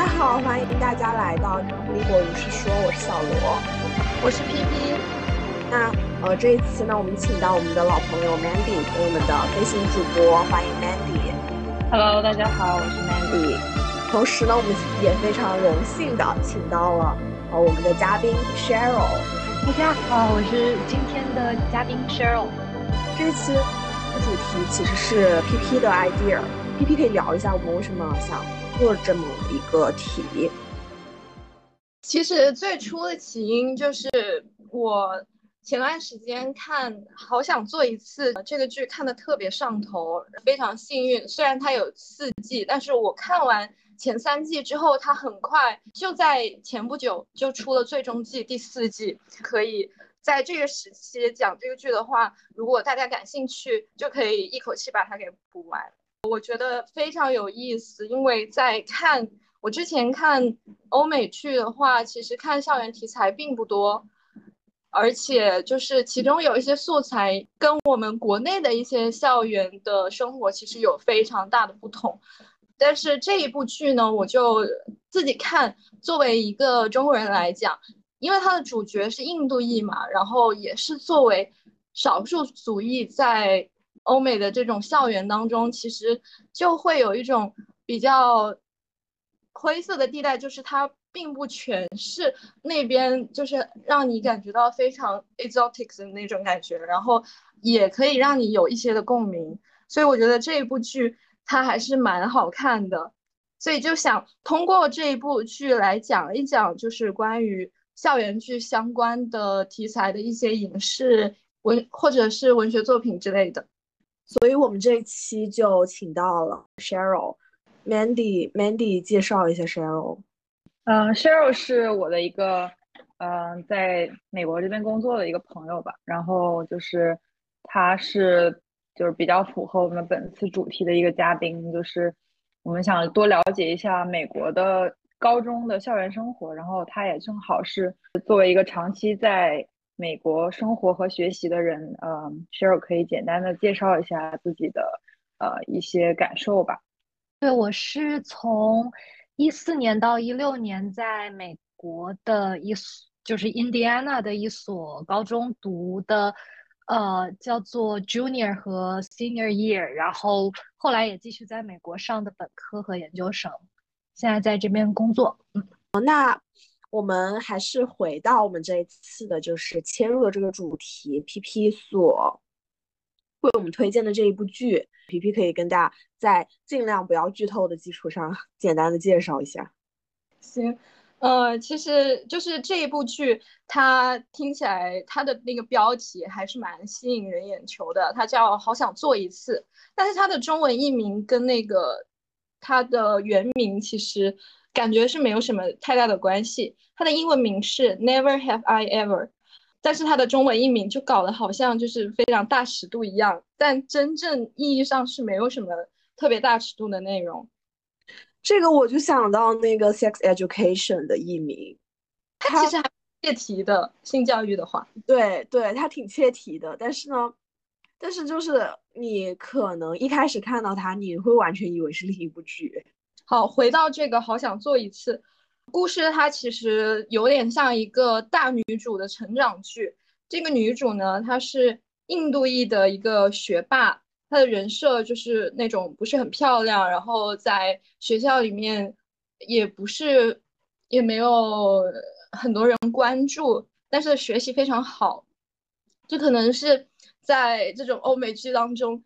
大家好，欢迎大家来到《李果如是说》，我是小罗，我是 P P。那呃，这一次呢，我们请到我们的老朋友 Mandy 跟我们的飞行主播，欢迎 Mandy。Hello，大家好，我是 Mandy。同时呢，我们也非常荣幸的请到了呃我们的嘉宾 Cheryl。大家好，我是今天的嘉宾 Cheryl。这一期的主题其实是 P P 的 idea，P P 可以聊一下我们为什么想做这么一个题。其实最初的起因就是我前段时间看《好想做一次》这个剧看的特别上头，非常幸运。虽然它有四季，但是我看完前三季之后，它很快就在前不久就出了最终季第四季。可以在这个时期讲这个剧的话，如果大家感兴趣，就可以一口气把它给补完。我觉得非常有意思，因为在看我之前看欧美剧的话，其实看校园题材并不多。而且就是其中有一些素材跟我们国内的一些校园的生活其实有非常大的不同，但是这一部剧呢，我就自己看，作为一个中国人来讲，因为它的主角是印度裔嘛，然后也是作为少数族裔在欧美的这种校园当中，其实就会有一种比较灰色的地带，就是它。并不全是那边，就是让你感觉到非常 exotic 的那种感觉，然后也可以让你有一些的共鸣，所以我觉得这一部剧它还是蛮好看的，所以就想通过这一部剧来讲一讲，就是关于校园剧相关的题材的一些影视文或者是文学作品之类的，所以我们这一期就请到了 Cheryl，Mandy，Mandy 介绍一下 Cheryl。嗯，Cheryl 是我的一个，嗯，在美国这边工作的一个朋友吧。然后就是他是就是比较符合我们本次主题的一个嘉宾，就是我们想多了解一下美国的高中的校园生活。然后他也正好是作为一个长期在美国生活和学习的人，呃，Cheryl 可以简单的介绍一下自己的呃一些感受吧。对，我是从。一四年到一六年，在美国的一所就是 Indiana 的一所高中读的，呃，叫做 Junior 和 Senior Year，然后后来也继续在美国上的本科和研究生，现在在这边工作。嗯，那我们还是回到我们这一次的，就是切入的这个主题，PP 所。为我们推荐的这一部剧，皮皮可以跟大家在尽量不要剧透的基础上，简单的介绍一下。行，呃，其实就是这一部剧，它听起来它的那个标题还是蛮吸引人眼球的，它叫《好想做一次》，但是它的中文译名跟那个它的原名其实感觉是没有什么太大的关系，它的英文名是 Never Have I Ever。但是它的中文译名就搞得好像就是非常大尺度一样，但真正意义上是没有什么特别大尺度的内容。这个我就想到那个 sex education 的译名，它其实还切题的性教育的话，对对，它挺切题的。但是呢，但是就是你可能一开始看到它，你会完全以为是另一部剧。好，回到这个，好想做一次。故事它其实有点像一个大女主的成长剧。这个女主呢，她是印度裔的一个学霸，她的人设就是那种不是很漂亮，然后在学校里面也不是也没有很多人关注，但是学习非常好。这可能是在这种欧美剧当中，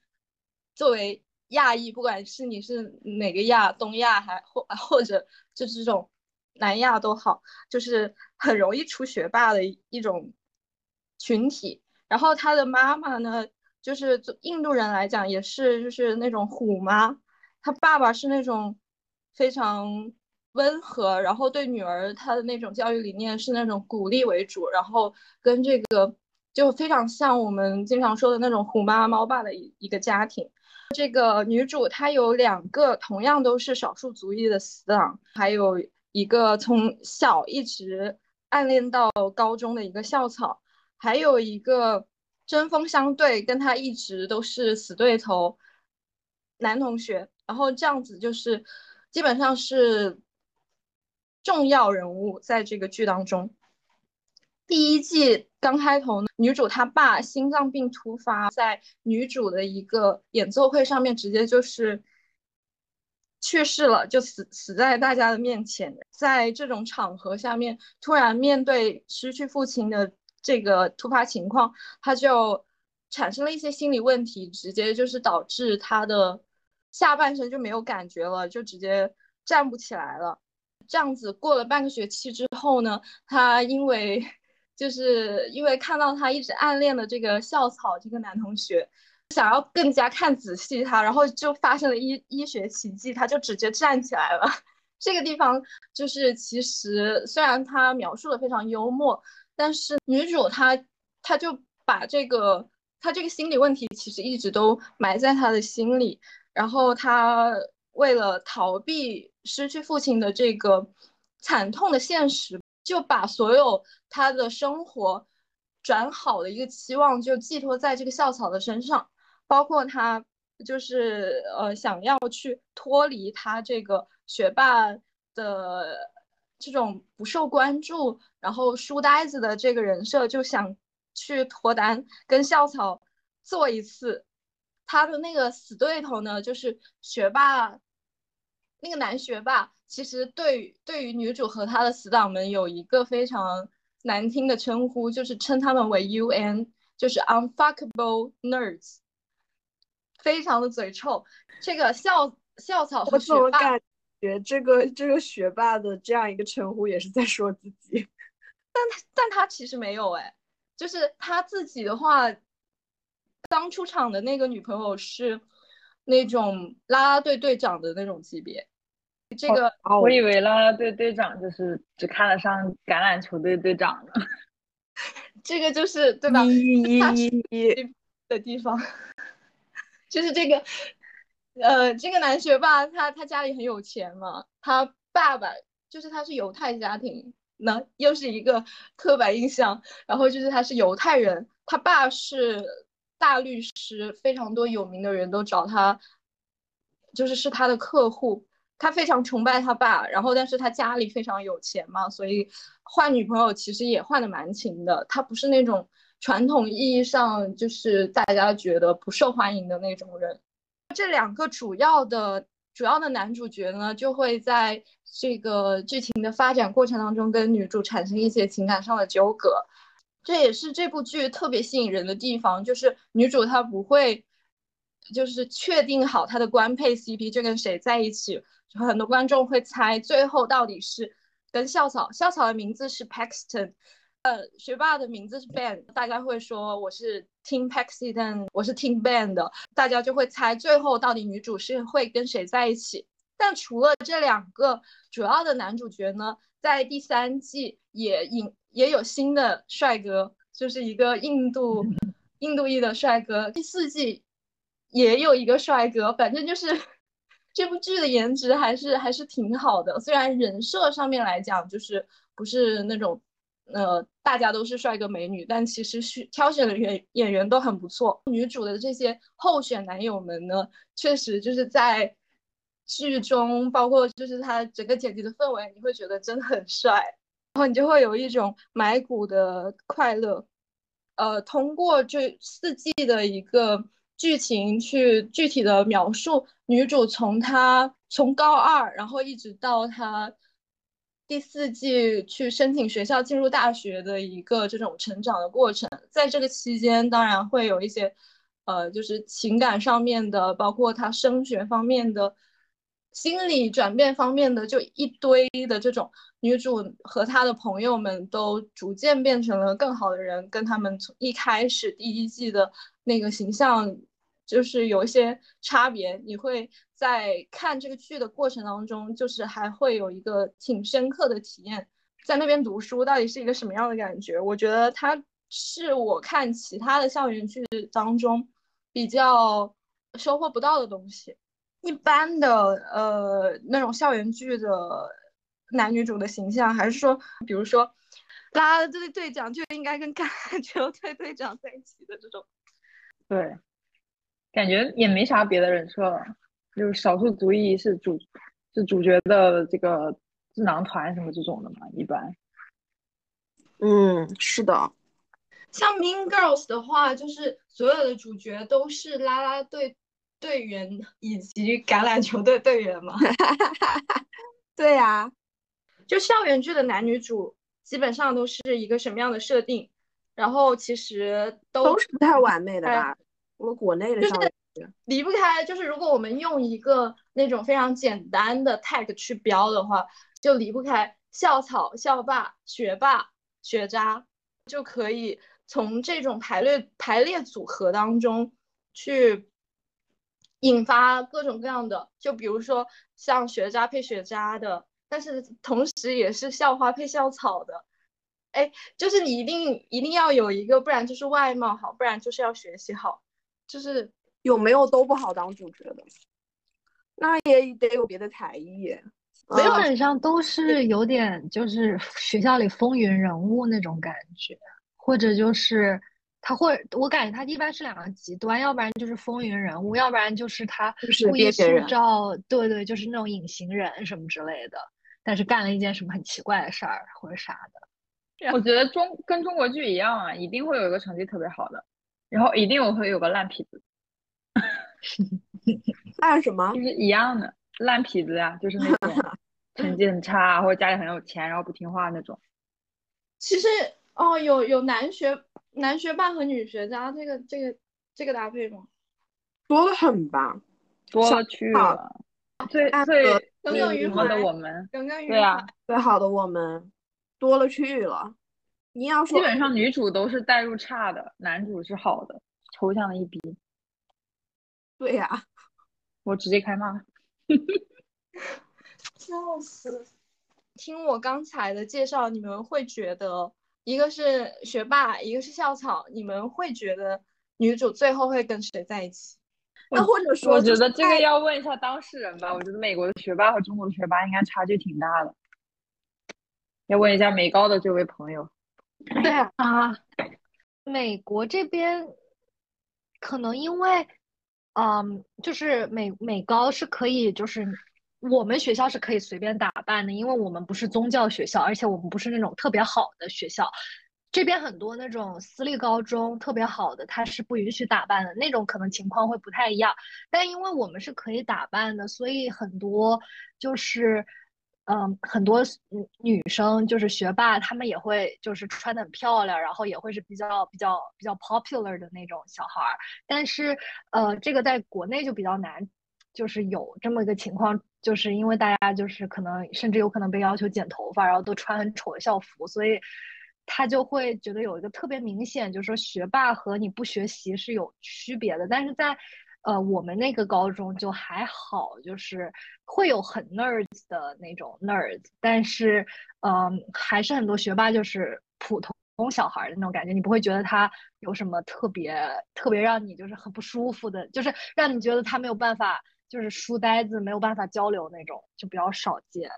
作为亚裔，不管是你是哪个亚，东亚还或或者就是这种。南亚都好，就是很容易出学霸的一种群体。然后他的妈妈呢，就是印度人来讲，也是就是那种虎妈。他爸爸是那种非常温和，然后对女儿他的那种教育理念是那种鼓励为主，然后跟这个就非常像我们经常说的那种虎妈猫爸的一一个家庭。这个女主她有两个同样都是少数族裔的死党，还有。一个从小一直暗恋到高中的一个校草，还有一个针锋相对，跟他一直都是死对头男同学。然后这样子就是基本上是重要人物在这个剧当中。第一季刚开头，女主她爸心脏病突发，在女主的一个演奏会上面直接就是去世了，就死死在大家的面前。在这种场合下面，突然面对失去父亲的这个突发情况，他就产生了一些心理问题，直接就是导致他的下半身就没有感觉了，就直接站不起来了。这样子过了半个学期之后呢，他因为就是因为看到他一直暗恋的这个校草这个男同学，想要更加看仔细他，然后就发生了医医学奇迹，他就直接站起来了。这个地方就是其实虽然他描述的非常幽默，但是女主她她就把这个她这个心理问题其实一直都埋在她的心里，然后她为了逃避失去父亲的这个惨痛的现实。就把所有他的生活转好的一个期望就寄托在这个校草的身上，包括他就是呃想要去脱离他这个学霸的这种不受关注，然后书呆子的这个人设，就想去脱单跟校草做一次。他的那个死对头呢，就是学霸，那个男学霸。其实对于对于女主和她的死党们有一个非常难听的称呼，就是称他们为 UN，就是 unfuckable nerds，非常的嘴臭。这个校校草和学霸，感觉这个这个学霸的这样一个称呼也是在说自己？但但他其实没有哎，就是他自己的话，刚出场的那个女朋友是那种啦啦队队长的那种级别。这个我以为啦啦队队长就是只看得上橄榄球队队长呢，这个就是对吧？一一一的地方，就是这个，呃，这个男学霸他他家里很有钱嘛，他爸爸就是他是犹太家庭，那又是一个刻板印象，然后就是他是犹太人，他爸是大律师，非常多有名的人都找他，就是是他的客户。他非常崇拜他爸，然后但是他家里非常有钱嘛，所以换女朋友其实也换的蛮勤的。他不是那种传统意义上就是大家觉得不受欢迎的那种人。这两个主要的主要的男主角呢，就会在这个剧情的发展过程当中跟女主产生一些情感上的纠葛。这也是这部剧特别吸引人的地方，就是女主她不会就是确定好他的官配 CP 就跟谁在一起。很多观众会猜最后到底是跟校草，校草的名字是 Paxton，呃，学霸的名字是 Ben，大家会说我是听 Paxton，我是听 Ben 的，大家就会猜最后到底女主是会跟谁在一起。但除了这两个主要的男主角呢，在第三季也引也有新的帅哥，就是一个印度 印度裔的帅哥。第四季也有一个帅哥，反正就是。这部剧的颜值还是还是挺好的，虽然人设上面来讲就是不是那种，呃，大家都是帅哥美女，但其实是挑选的演演员都很不错。女主的这些候选男友们呢，确实就是在剧中，包括就是他整个剪辑的氛围，你会觉得真的很帅，然后你就会有一种买股的快乐。呃，通过这四季的一个。剧情去具体的描述女主从她从高二，然后一直到她第四季去申请学校进入大学的一个这种成长的过程。在这个期间，当然会有一些，呃，就是情感上面的，包括她升学方面的、心理转变方面的，就一堆的这种。女主和她的朋友们都逐渐变成了更好的人，跟他们从一开始第一季的。那个形象就是有一些差别，你会在看这个剧的过程当中，就是还会有一个挺深刻的体验。在那边读书到底是一个什么样的感觉？我觉得它是我看其他的校园剧当中比较收获不到的东西。一般的呃那种校园剧的男女主的形象，还是说，比如说啦啦队队长就应该跟橄榄球队队长在一起的这种。对，感觉也没啥别的人设了，就是少数族裔是主是主角的这个智囊团什么这种的嘛，一般。嗯，是的。像 Mean Girls 的话，就是所有的主角都是啦啦队队员以及橄榄球队队员嘛。对呀，就校园剧的男女主基本上都是一个什么样的设定？然后其实都是不太完美的吧？我们国内的校园剧离不开，就是如果我们用一个那种非常简单的 tag 去标的话，就离不开校草、校霸、学霸、学渣，就可以从这种排列排列组合当中去引发各种各样的，就比如说像学渣配学渣的，但是同时也是校花配校草的。哎，就是你一定一定要有一个，不然就是外貌好，不然就是要学习好，就是有没有都不好当主角的，那也得有别的才艺。基本上都是有点就是学校里风云人物那种感觉，或者就是他会，我感觉他一般是两个极端，要不然就是风云人物，要不然就是他故意塑造，对对，就是那种隐形人什么之类的，但是干了一件什么很奇怪的事儿或者啥的。我觉得中跟中国剧一样啊，一定会有一个成绩特别好的，然后一定我会有个烂痞子。烂什么？就是一样的烂痞子呀，就是那种 成绩很差或者家里很有钱然后不听话那种。其实哦，有有男学男学霸和女学渣这个这个这个搭配吗？多的很吧，多了去了。最最耿耿于怀的我们，耿耿于怀。对啊，最好的我们。多了去了，你要说基本上女主都是代入差的，男主是好的，抽象的一逼。对呀，我直接开骂，笑死！听我刚才的介绍，你们会觉得一个是学霸，一个是校草，你们会觉得女主最后会跟谁在一起？那或者说，我觉得这个要问一下当事人吧。我觉得美国的学霸和中国的学霸应该差距挺大的。要问一下美高的这位朋友，对啊，美国这边可能因为，嗯，就是美美高是可以，就是我们学校是可以随便打扮的，因为我们不是宗教学校，而且我们不是那种特别好的学校。这边很多那种私立高中特别好的，它是不允许打扮的，那种可能情况会不太一样。但因为我们是可以打扮的，所以很多就是。嗯，很多女女生就是学霸，她们也会就是穿的很漂亮，然后也会是比较比较比较 popular 的那种小孩儿。但是，呃，这个在国内就比较难，就是有这么一个情况，就是因为大家就是可能甚至有可能被要求剪头发，然后都穿很丑的校服，所以他就会觉得有一个特别明显，就是说学霸和你不学习是有区别的。但是在呃，我们那个高中就还好，就是会有很 nerds 的那种 nerds，但是，嗯，还是很多学霸，就是普通小孩的那种感觉，你不会觉得他有什么特别特别让你就是很不舒服的，就是让你觉得他没有办法，就是书呆子没有办法交流那种，就比较少见。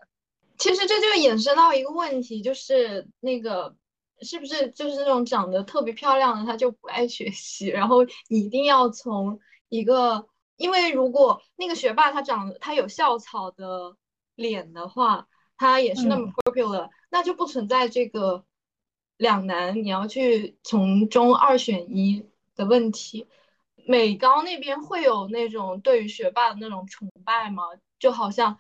其实这就衍生到一个问题，就是那个是不是就是那种长得特别漂亮的他就不爱学习，然后你一定要从。一个，因为如果那个学霸他长他有校草的脸的话，他也是那么 popular，那就不存在这个两难，你要去从中二选一的问题。美高那边会有那种对于学霸的那种崇拜吗？就好像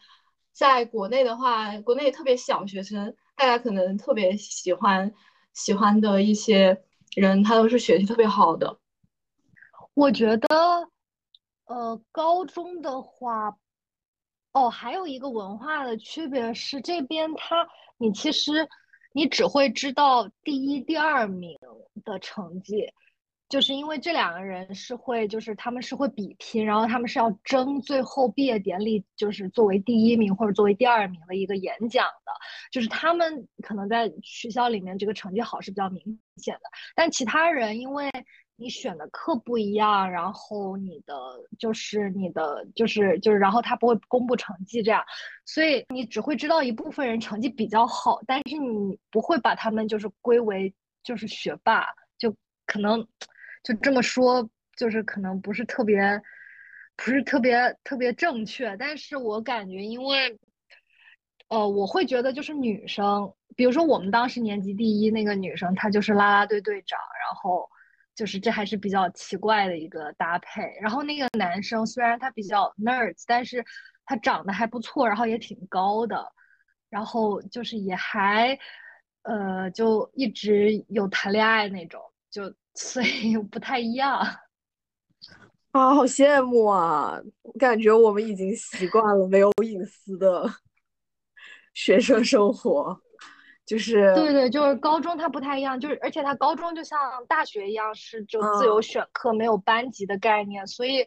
在国内的话，国内特别小学生，大家可能特别喜欢喜欢的一些人，他都是学习特别好的。我觉得。呃，高中的话，哦，还有一个文化的区别是，这边他你其实你只会知道第一、第二名的成绩，就是因为这两个人是会，就是他们是会比拼，然后他们是要争最后毕业典礼，就是作为第一名或者作为第二名的一个演讲的，就是他们可能在学校里面这个成绩好是比较明显的，但其他人因为。你选的课不一样，然后你的就是你的就是就是，然后他不会公布成绩这样，所以你只会知道一部分人成绩比较好，但是你不会把他们就是归为就是学霸，就可能就这么说，就是可能不是特别不是特别特别正确，但是我感觉因为呃，我会觉得就是女生，比如说我们当时年级第一那个女生，她就是啦啦队队长，然后就是这还是比较奇怪的一个搭配。然后那个男生虽然他比较 nerds，但是他长得还不错，然后也挺高的，然后就是也还呃就一直有谈恋爱那种，就所以不太一样。啊，好羡慕啊！我感觉我们已经习惯了没有隐私的学生生活，就是对对，就是高中它不太一样，就是而且它高中就像大学一样是就自由选课，没有班级的概念，所以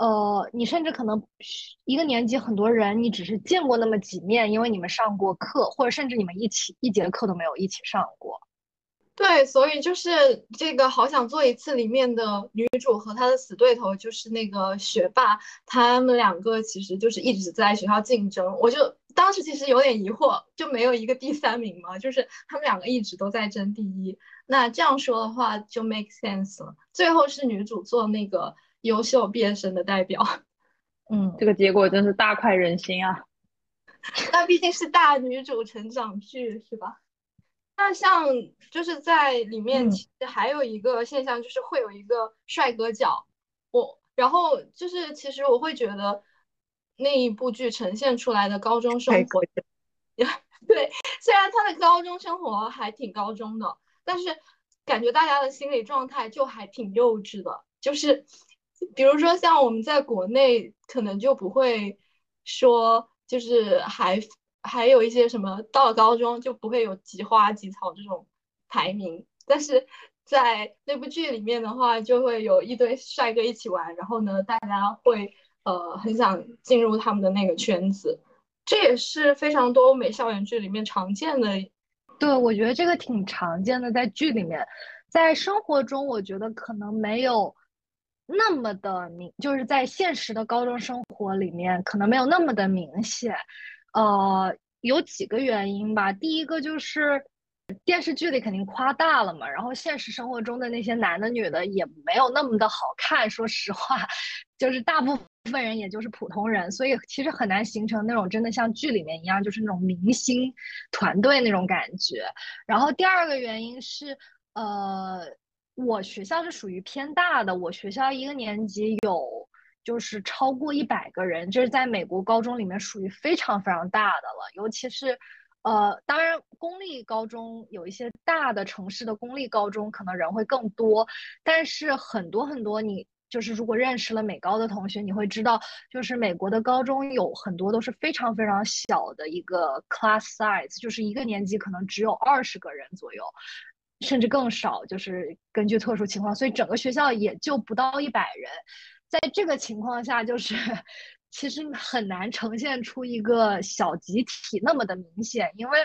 呃，你甚至可能一个年级很多人你只是见过那么几面，因为你们上过课，或者甚至你们一起一节课都没有一起上过。对，所以就是这个《好想做一次》里面的女主和她的死对头就是那个学霸，他们两个其实就是一直在学校竞争。我就当时其实有点疑惑，就没有一个第三名嘛？就是他们两个一直都在争第一。那这样说的话就 make sense 了。最后是女主做那个优秀毕业生的代表。嗯，这个结果真是大快人心啊！那毕竟是大女主成长剧，是吧？那像就是在里面，其实还有一个现象，就是会有一个帅哥角。我然后就是其实我会觉得那一部剧呈现出来的高中生活，对，虽然他的高中生活还挺高中的，但是感觉大家的心理状态就还挺幼稚的。就是比如说像我们在国内，可能就不会说，就是还。还有一些什么，到了高中就不会有几花几草这种排名，但是在那部剧里面的话，就会有一堆帅哥一起玩，然后呢，大家会呃很想进入他们的那个圈子，这也是非常多欧美校园剧里面常见的。对，我觉得这个挺常见的，在剧里面，在生活中，我觉得可能没有那么的明，就是在现实的高中生活里面，可能没有那么的明显。呃，有几个原因吧。第一个就是电视剧里肯定夸大了嘛，然后现实生活中的那些男的女的也没有那么的好看。说实话，就是大部分人也就是普通人，所以其实很难形成那种真的像剧里面一样，就是那种明星团队那种感觉。然后第二个原因是，呃，我学校是属于偏大的，我学校一个年级有。就是超过一百个人，这是在美国高中里面属于非常非常大的了。尤其是，呃，当然公立高中有一些大的城市的公立高中可能人会更多，但是很多很多你就是如果认识了美高的同学，你会知道，就是美国的高中有很多都是非常非常小的一个 class size，就是一个年级可能只有二十个人左右，甚至更少，就是根据特殊情况，所以整个学校也就不到一百人。在这个情况下，就是 其实很难呈现出一个小集体那么的明显，因为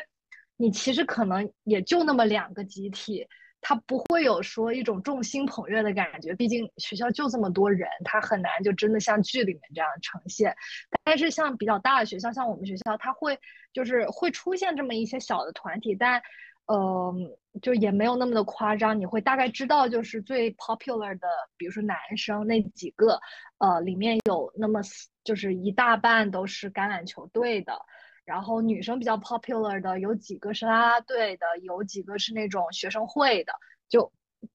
你其实可能也就那么两个集体，它不会有说一种众星捧月的感觉。毕竟学校就这么多人，它很难就真的像剧里面这样呈现。但是像比较大的学校，像我们学校，它会就是会出现这么一些小的团体，但。呃，就也没有那么的夸张，你会大概知道，就是最 popular 的，比如说男生那几个，呃，里面有那么就是一大半都是橄榄球队的，然后女生比较 popular 的有几个是啦啦队的，有几个是那种学生会的，就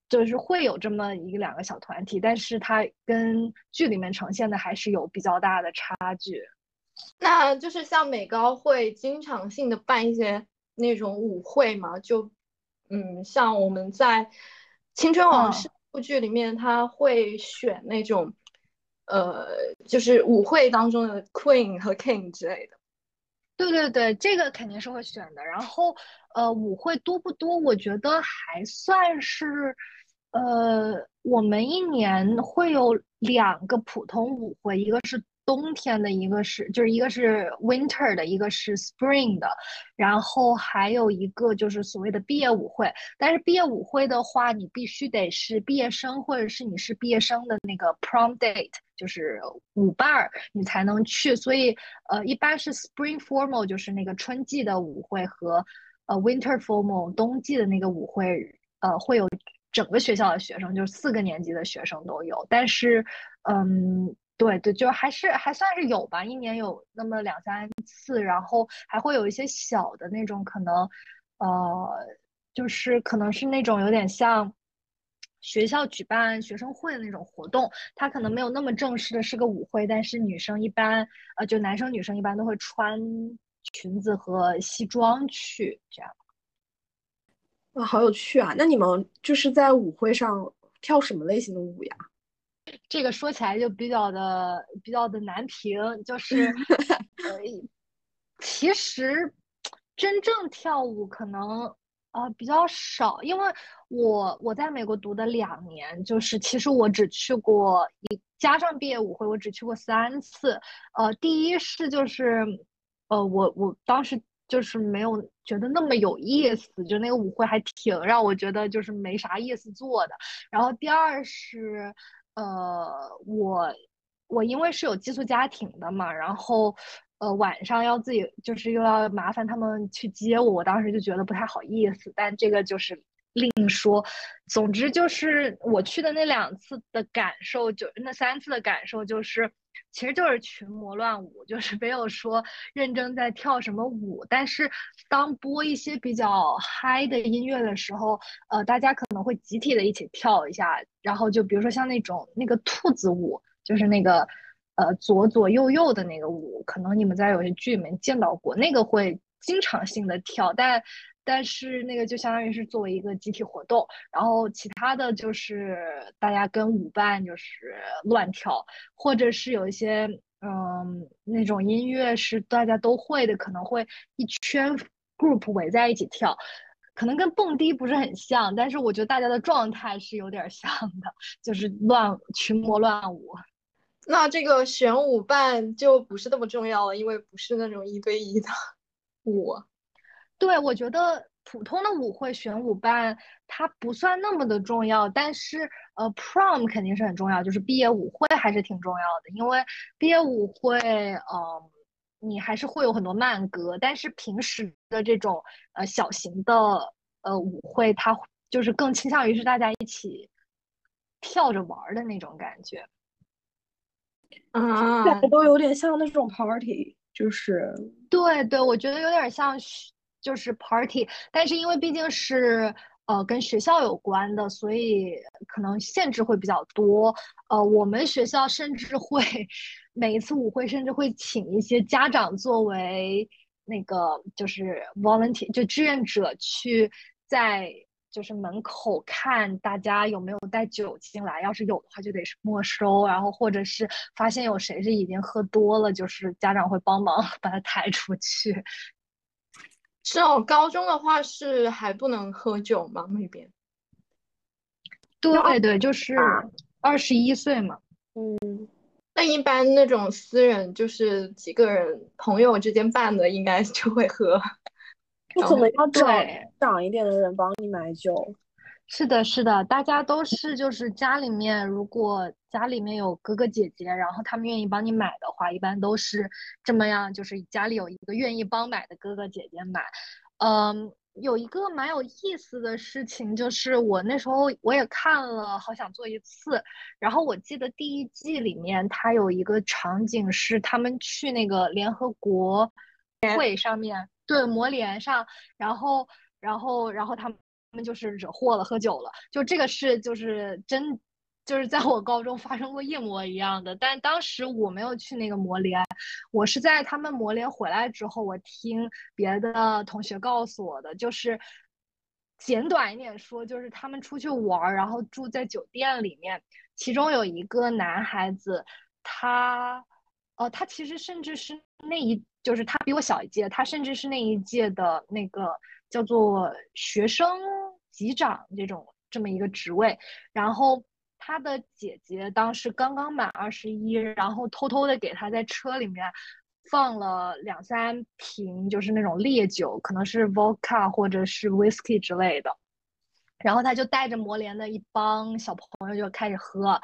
就是会有这么一个两个小团体，但是它跟剧里面呈现的还是有比较大的差距。那就是像美高会经常性的办一些。那种舞会嘛，就嗯，像我们在《青春往事》部剧里面，他会选那种呃，就是舞会当中的 Queen 和 King 之类的。对对对，这个肯定是会选的。然后呃，舞会多不多？我觉得还算是呃，我们一年会有两个普通舞会，一个是。冬天的一个是，就是一个是 winter 的，一个是 spring 的，然后还有一个就是所谓的毕业舞会。但是毕业舞会的话，你必须得是毕业生，或者是你是毕业生的那个 prom date，就是舞伴儿，你才能去。所以，呃，一般是 spring formal，就是那个春季的舞会和呃 winter formal，冬季的那个舞会，呃，会有整个学校的学生，就是四个年级的学生都有。但是，嗯。对对，就还是还算是有吧，一年有那么两三次，然后还会有一些小的那种，可能呃，就是可能是那种有点像学校举办学生会的那种活动，它可能没有那么正式的是个舞会，但是女生一般呃，就男生女生一般都会穿裙子和西装去这样。哇，好有趣啊！那你们就是在舞会上跳什么类型的舞呀？这个说起来就比较的比较的难评，就是呃，其实真正跳舞可能呃比较少，因为我我在美国读的两年，就是其实我只去过一加上毕业舞会，我只去过三次。呃，第一是就是呃我我当时就是没有觉得那么有意思，就那个舞会还挺让我觉得就是没啥意思做的。然后第二是。呃，我我因为是有寄宿家庭的嘛，然后呃晚上要自己就是又要麻烦他们去接我，我当时就觉得不太好意思，但这个就是另说。总之就是我去的那两次的感受，就那三次的感受就是。其实就是群魔乱舞，就是没有说认真在跳什么舞。但是当播一些比较嗨的音乐的时候，呃，大家可能会集体的一起跳一下。然后就比如说像那种那个兔子舞，就是那个呃左左右右的那个舞，可能你们在有些剧里面见到过，那个会经常性的跳，但。但是那个就相当于是作为一个集体活动，然后其他的就是大家跟舞伴就是乱跳，或者是有一些嗯那种音乐是大家都会的，可能会一圈 group 围在一起跳，可能跟蹦迪不是很像，但是我觉得大家的状态是有点像的，就是乱群魔乱舞。那这个选舞伴就不是那么重要了，因为不是那种一对一的舞。对，我觉得普通的舞会选舞伴它不算那么的重要，但是呃，prom 肯定是很重要，就是毕业舞会还是挺重要的，因为毕业舞会，嗯，你还是会有很多慢歌，但是平时的这种呃小型的呃舞会，它就是更倾向于是大家一起跳着玩的那种感觉，啊，都有点像那种 party，就是对对，我觉得有点像。就是 party，但是因为毕竟是呃跟学校有关的，所以可能限制会比较多。呃，我们学校甚至会每一次舞会甚至会请一些家长作为那个就是 volunteer，就志愿者去在就是门口看大家有没有带酒进来，要是有的话就得是没收，然后或者是发现有谁是已经喝多了，就是家长会帮忙 把他抬出去。是哦，高中的话是还不能喝酒吗？那边？对对，就是二十一岁嘛。嗯，那一般那种私人就是几个人朋友之间办的，应该就会喝。你可能要找长一点的人帮你买酒。是的，是的，大家都是就是家里面，如果家里面有哥哥姐姐，然后他们愿意帮你买的话，一般都是这么样，就是家里有一个愿意帮买的哥哥姐姐买。嗯，有一个蛮有意思的事情，就是我那时候我也看了，好想做一次。然后我记得第一季里面，它有一个场景是他们去那个联合国会上面，对，魔联上，然后，然后，然后他们。他们就是惹祸了，喝酒了。就这个事，就是真，就是在我高中发生过一模一样的。但当时我没有去那个摩联，我是在他们摩联回来之后，我听别的同学告诉我的。就是简短一点说，就是他们出去玩，然后住在酒店里面。其中有一个男孩子，他，呃，他其实甚至是那一，就是他比我小一届，他甚至是那一届的那个叫做学生。级长这种这么一个职位，然后他的姐姐当时刚刚满二十一，然后偷偷的给他在车里面放了两三瓶，就是那种烈酒，可能是 vodka 或者是 whisky 之类的，然后他就带着魔联的一帮小朋友就开始喝，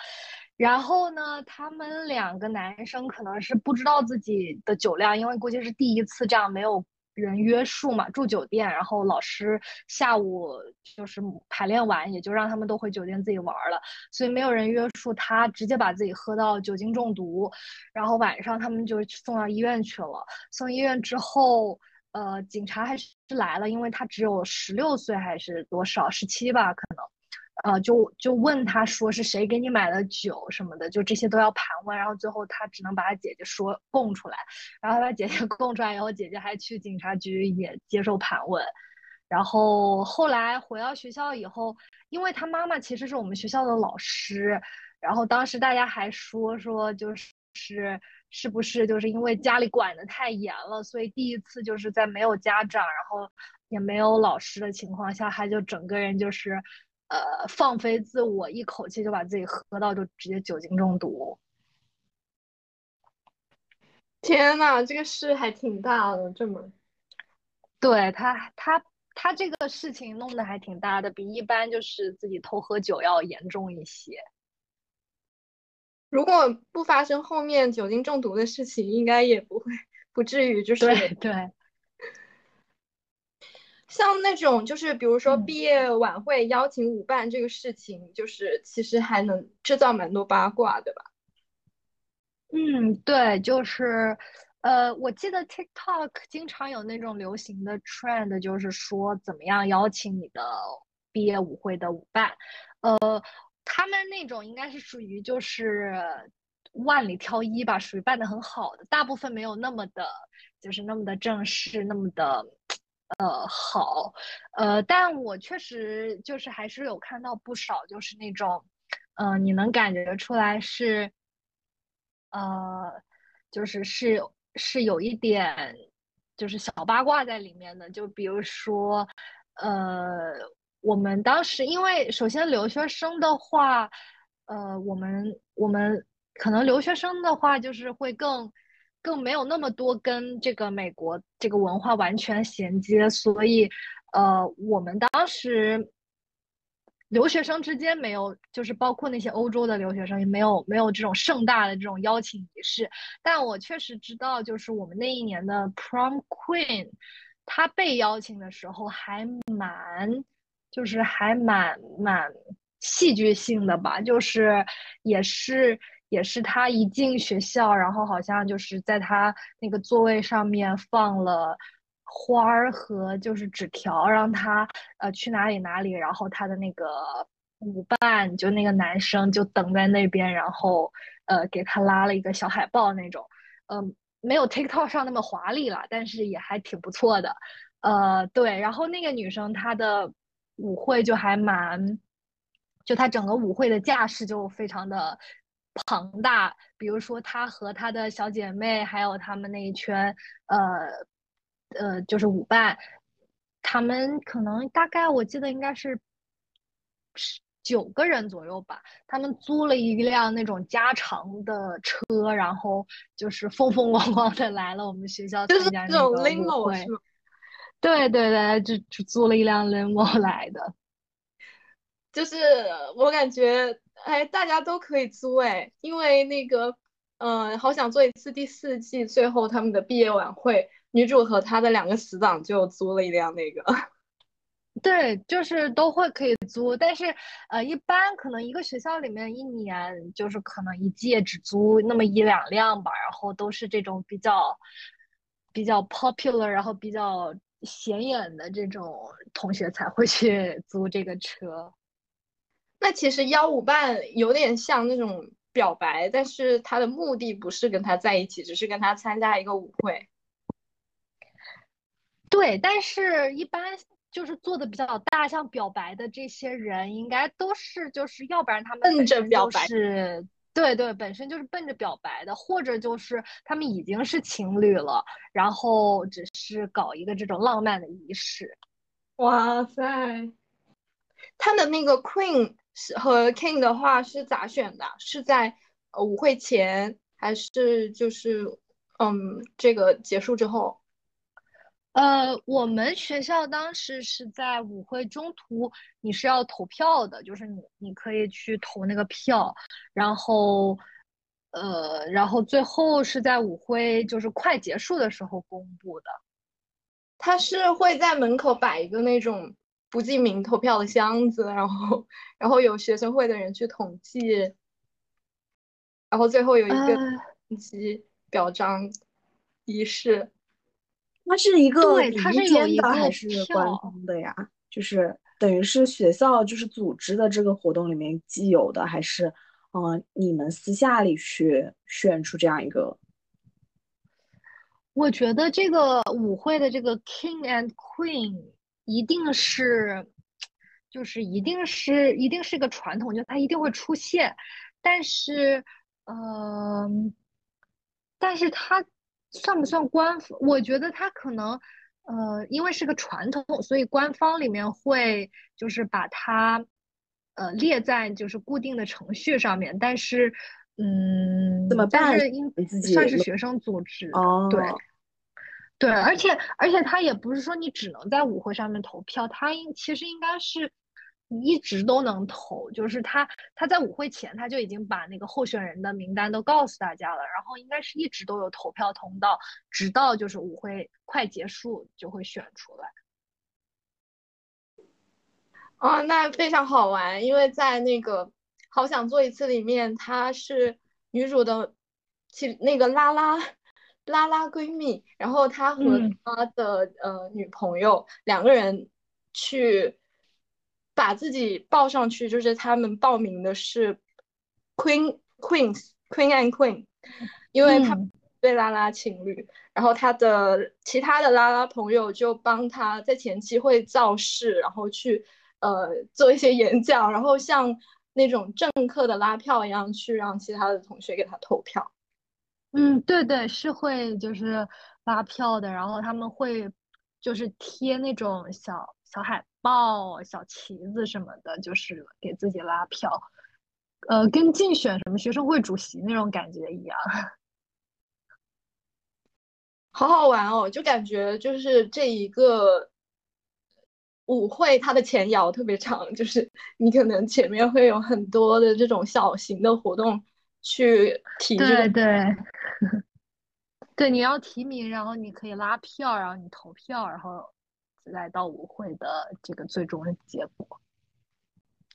然后呢，他们两个男生可能是不知道自己的酒量，因为估计是第一次这样没有人约束嘛，住酒店，然后老师下午就是排练完，也就让他们都回酒店自己玩了，所以没有人约束他，直接把自己喝到酒精中毒，然后晚上他们就送到医院去了。送医院之后，呃，警察还是来了，因为他只有十六岁还是多少，十七吧，可能。呃，就就问他说是谁给你买的酒什么的，就这些都要盘问，然后最后他只能把他姐姐说供出来，然后他把姐姐 供出来以后，姐姐还去警察局也接受盘问，然后后来回到学校以后，因为他妈妈其实是我们学校的老师，然后当时大家还说说就是是不是就是因为家里管的太严了，所以第一次就是在没有家长，然后也没有老师的情况下，他就整个人就是。呃，放飞自我，一口气就把自己喝到，就直接酒精中毒。天呐，这个事还挺大的，这么。对他，他他这个事情弄得还挺大的，比一般就是自己偷喝酒要严重一些。如果不发生后面酒精中毒的事情，应该也不会，不至于就是。对对。像那种就是比如说毕业晚会邀请舞伴这个事情，就是其实还能制造蛮多八卦，对吧？嗯，对，就是，呃，我记得 TikTok 经常有那种流行的 trend，就是说怎么样邀请你的毕业舞会的舞伴，呃，他们那种应该是属于就是万里挑一吧，属于办的很好的，大部分没有那么的，就是那么的正式，那么的。呃，好，呃，但我确实就是还是有看到不少，就是那种，嗯，你能感觉出来是，呃，就是是是有一点就是小八卦在里面的，就比如说，呃，我们当时因为首先留学生的话，呃，我们我们可能留学生的话就是会更。更没有那么多跟这个美国这个文化完全衔接，所以，呃，我们当时留学生之间没有，就是包括那些欧洲的留学生也没有没有这种盛大的这种邀请仪式。但我确实知道，就是我们那一年的 prom queen，她被邀请的时候还蛮，就是还蛮蛮戏剧性的吧，就是也是。也是他一进学校，然后好像就是在他那个座位上面放了花儿和就是纸条，让他呃去哪里哪里，然后他的那个舞伴就那个男生就等在那边，然后呃给他拉了一个小海报那种，嗯，没有 TikTok 上那么华丽了，但是也还挺不错的，呃对，然后那个女生她的舞会就还蛮，就她整个舞会的架势就非常的。庞大，比如说她和她的小姐妹，还有他们那一圈，呃，呃，就是舞伴，他们可能大概我记得应该是十九个人左右吧。他们租了一辆那种加长的车，然后就是风风光光的来了我们学校参加那个舞会。对对对，就就租了一辆 limo 来的。就是我感觉。哎，大家都可以租哎，因为那个，嗯，好想做一次第四季最后他们的毕业晚会，女主和她的两个死党就租了一辆那个。对，就是都会可以租，但是呃，一般可能一个学校里面一年就是可能一届只租那么一两辆吧，然后都是这种比较比较 popular，然后比较显眼的这种同学才会去 租这个车。那其实幺五伴有点像那种表白，但是他的目的不是跟他在一起，只是跟他参加一个舞会。对，但是一般就是做的比较大，像表白的这些人，应该都是就是要不然他们奔着表白，是，对对，本身就是奔着表白的，或者就是他们已经是情侣了，然后只是搞一个这种浪漫的仪式。哇塞，他的那个 Queen。是和 King 的话是咋选的？是在呃舞会前还是就是嗯这个结束之后？呃，我们学校当时是在舞会中途，你是要投票的，就是你你可以去投那个票，然后呃，然后最后是在舞会就是快结束的时候公布的。他是会在门口摆一个那种不记名投票的箱子，然后然后有学生会的人去统计，然后最后有一个统计表彰仪式。它是一个对，它是有一个还是官方的呀？就是等于是学校就是组织的这个活动里面既有的，还是嗯你们私下里去选出这样一个？我觉得这个舞会的这个 King and Queen 一定是，就是一定是一定是个传统，就它一定会出现，但是，嗯，但是它。算不算官方？我觉得它可能，呃，因为是个传统，所以官方里面会就是把它，呃，列在就是固定的程序上面。但是，嗯，怎么办？是因算是学生组织，对，对，而且而且他也不是说你只能在舞会上面投票，他应其实应该是。你一直都能投，就是他他在舞会前他就已经把那个候选人的名单都告诉大家了，然后应该是一直都有投票通道，直到就是舞会快结束就会选出来。啊，那非常好玩，因为在那个《好想做一次》里面，她是女主的其那个拉拉拉拉闺蜜，然后她和她的呃女朋友两个人去。把自己报上去，就是他们报名的是 Queen Queens Queen and Queen，因为他对拉拉情侣，然后他的其他的拉拉朋友就帮他在前期会造势，然后去呃做一些演讲，然后像那种政客的拉票一样去让其他的同学给他投票。嗯，对对，是会就是拉票的，然后他们会就是贴那种小小海。报小旗子什么的，就是给自己拉票，呃，跟竞选什么学生会主席那种感觉一样，好好玩哦！就感觉就是这一个舞会，它的前摇特别长，就是你可能前面会有很多的这种小型的活动去提对对 对，你要提名，然后你可以拉票，然后你投票，然后。来到舞会的这个最终的结果，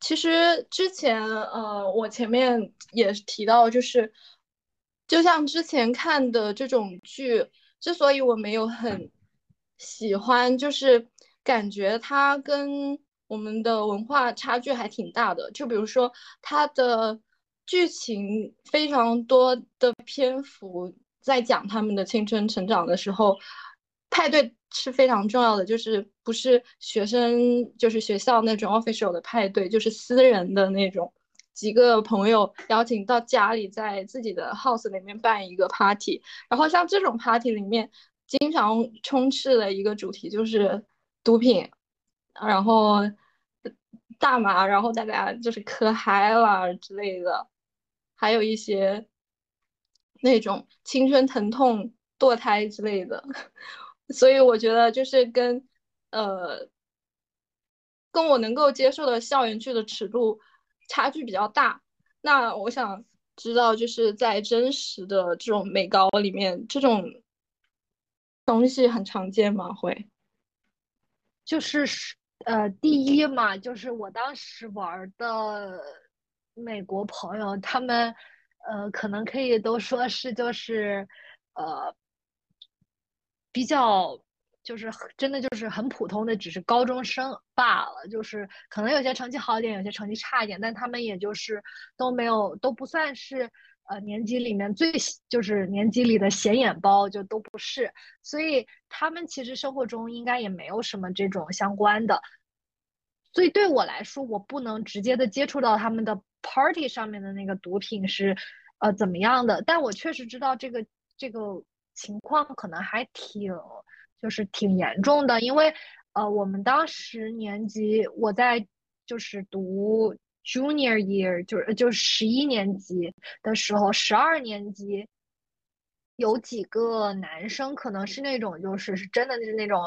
其实之前呃，我前面也提到，就是就像之前看的这种剧，之所以我没有很喜欢，就是感觉它跟我们的文化差距还挺大的。就比如说它的剧情非常多的篇幅在讲他们的青春成长的时候，派对。是非常重要的，就是不是学生，就是学校那种 official 的派对，就是私人的那种，几个朋友邀请到家里，在自己的 house 里面办一个 party，然后像这种 party 里面，经常充斥的一个主题就是毒品，然后大麻，然后大家就是可嗨了之类的，还有一些那种青春疼痛、堕胎之类的。所以我觉得就是跟，呃，跟我能够接受的校园剧的尺度差距比较大。那我想知道，就是在真实的这种美高里面，这种东西很常见吗？会？就是呃，第一嘛，就是我当时玩的美国朋友，他们呃，可能可以都说是就是呃。比较就是真的就是很普通的，只是高中生罢了。就是可能有些成绩好一点，有些成绩差一点，但他们也就是都没有都不算是呃年级里面最就是年级里的显眼包，就都不是。所以他们其实生活中应该也没有什么这种相关的。所以对我来说，我不能直接的接触到他们的 party 上面的那个毒品是呃怎么样的，但我确实知道这个这个。情况可能还挺，就是挺严重的，因为，呃，我们当时年级，我在就是读 junior year，就是就是十一年级的时候，十二年级有几个男生，可能是那种就是是真的就是那种，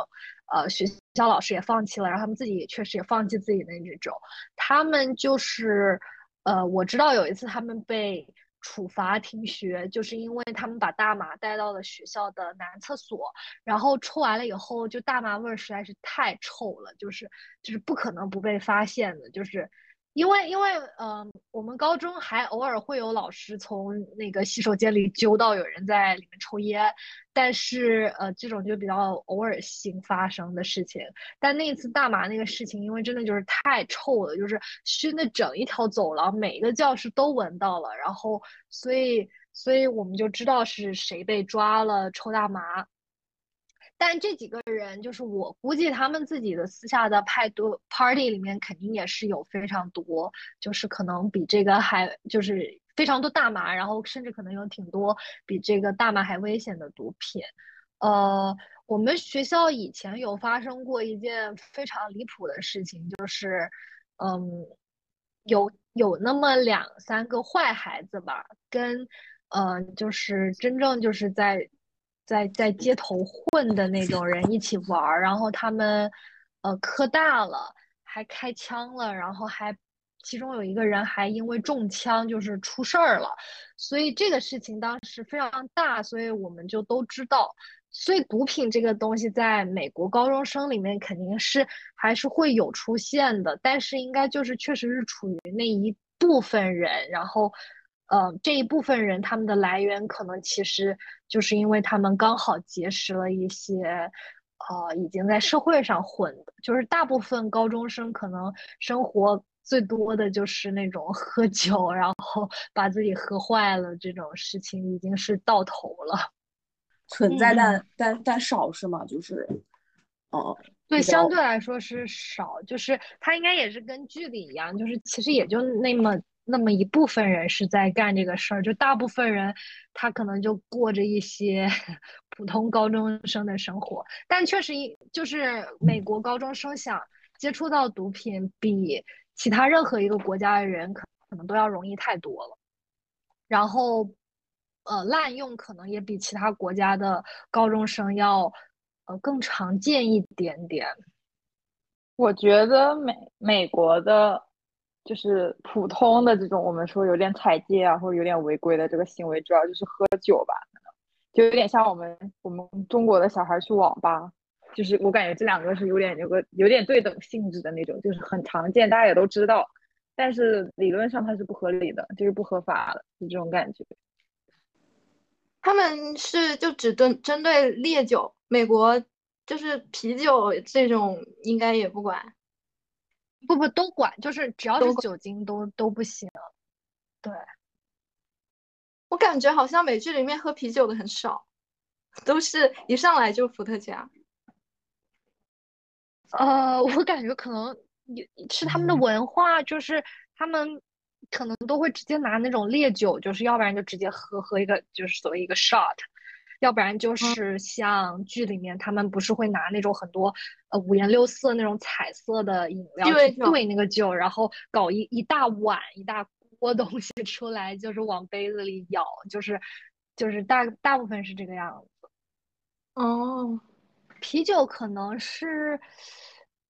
呃，学校老师也放弃了，然后他们自己也确实也放弃自己的那种，他们就是，呃，我知道有一次他们被。处罚停学，就是因为他们把大麻带到了学校的男厕所，然后抽完了以后，就大麻味儿实在是太臭了，就是就是不可能不被发现的，就是。因为因为嗯，我们高中还偶尔会有老师从那个洗手间里揪到有人在里面抽烟，但是呃，这种就比较偶尔性发生的事情。但那次大麻那个事情，因为真的就是太臭了，就是熏的整一条走廊，每一个教室都闻到了，然后所以所以我们就知道是谁被抓了抽大麻。但这几个人，就是我估计他们自己的私下的派对 party 里面，肯定也是有非常多，就是可能比这个还就是非常多大麻，然后甚至可能有挺多比这个大麻还危险的毒品。呃，我们学校以前有发生过一件非常离谱的事情，就是嗯，有有那么两三个坏孩子吧，跟呃，就是真正就是在。在在街头混的那种人一起玩儿，然后他们，呃，磕大了，还开枪了，然后还，其中有一个人还因为中枪就是出事儿了，所以这个事情当时非常大，所以我们就都知道，所以毒品这个东西在美国高中生里面肯定是还是会有出现的，但是应该就是确实是处于那一部分人，然后。呃，这一部分人他们的来源可能其实就是因为他们刚好结识了一些，呃，已经在社会上混的，就是大部分高中生可能生活最多的就是那种 喝酒，然后把自己喝坏了这种事情已经是到头了，存在但但但少是吗？就是，哦，对，相对来说是少，就是他应该也是跟剧里一样，就是其实也就那么。那么一部分人是在干这个事儿，就大部分人他可能就过着一些 普通高中生的生活。但确实，一就是美国高中生想接触到毒品，比其他任何一个国家的人可可能都要容易太多了。然后，呃，滥用可能也比其他国家的高中生要呃更常见一点点。我觉得美美国的。就是普通的这种，我们说有点踩界啊，或者有点违规的这个行为，主要就是喝酒吧，就有点像我们我们中国的小孩去网吧，就是我感觉这两个是有点有个有点对等性质的那种，就是很常见，大家也都知道，但是理论上它是不合理的，就是不合法的，就这种感觉。他们是就只针针对烈酒，美国就是啤酒这种应该也不管。不不都管，就是只要是酒精都都不行。对，我感觉好像美剧里面喝啤酒的很少，都是一上来就伏特加。呃，我感觉可能也是他们的文化，就是他们可能都会直接拿那种烈酒，就是要不然就直接喝喝一个，就是所谓一个 shot。要不然就是像剧里面，他们不是会拿那种很多呃五颜六色那种彩色的饮料去兑那个酒，然后搞一一大碗一大锅东西 出来，就是往杯子里舀，就是就是大大部分是这个样子。哦，啤酒可能是，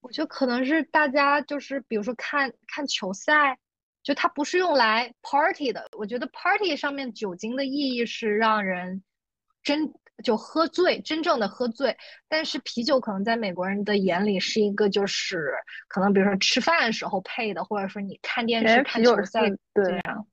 我觉得可能是大家就是比如说看看球赛，就它不是用来 party 的。我觉得 party 上面酒精的意义是让人。真就喝醉，真正的喝醉。但是啤酒可能在美国人的眼里是一个，就是可能比如说吃饭的时候配的，或者说你看电视看球赛这样。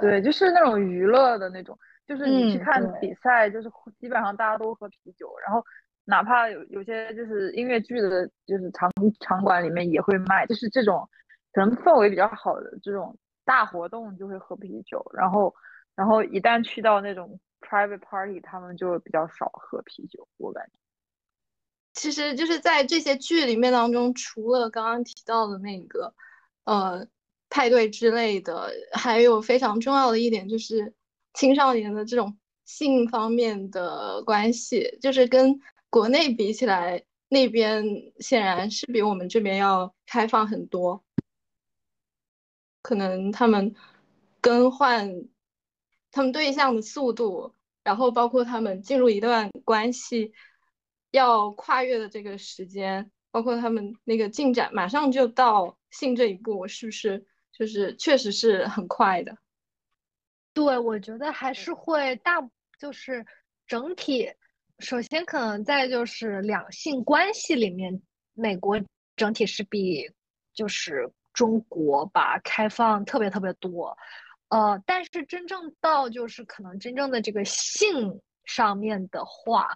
对，就是那种娱乐的那种，就是你去看比赛，就是基本上大家都喝啤酒，然后哪怕有有些就是音乐剧的，就是场场馆里面也会卖，就是这种可能氛围比较好的这种大活动就会喝啤酒，然后然后一旦去到那种。Private party，他们就比较少喝啤酒，我感觉。其实就是在这些剧里面当中，除了刚刚提到的那个，呃，派对之类的，还有非常重要的一点就是青少年的这种性方面的关系，就是跟国内比起来，那边显然是比我们这边要开放很多，可能他们更换。他们对象的速度，然后包括他们进入一段关系要跨越的这个时间，包括他们那个进展，马上就到性这一步，是不是就是确实是很快的？对，我觉得还是会大，就是整体，首先可能在就是两性关系里面，美国整体是比就是中国吧开放特别特别多，呃，但是真正到就是可能真正的这个性上面的话，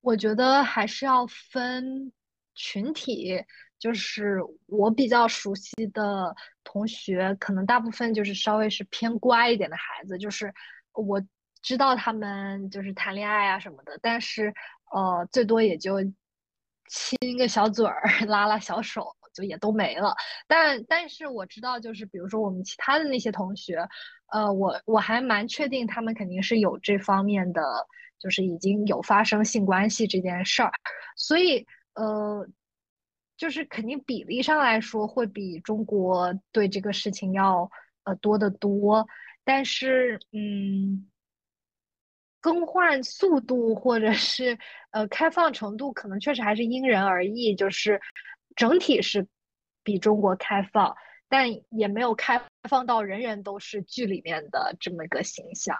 我觉得还是要分群体。就是我比较熟悉的同学，可能大部分就是稍微是偏乖一点的孩子，就是我知道他们就是谈恋爱啊什么的，但是呃，最多也就亲个小嘴儿、拉拉小手，就也都没了。但但是我知道，就是比如说我们其他的那些同学，呃，我我还蛮确定他们肯定是有这方面的，就是已经有发生性关系这件事儿，所以呃。就是肯定比例上来说会比中国对这个事情要呃多得多，但是嗯，更换速度或者是呃开放程度可能确实还是因人而异，就是整体是比中国开放，但也没有开放到人人都是剧里面的这么个形象。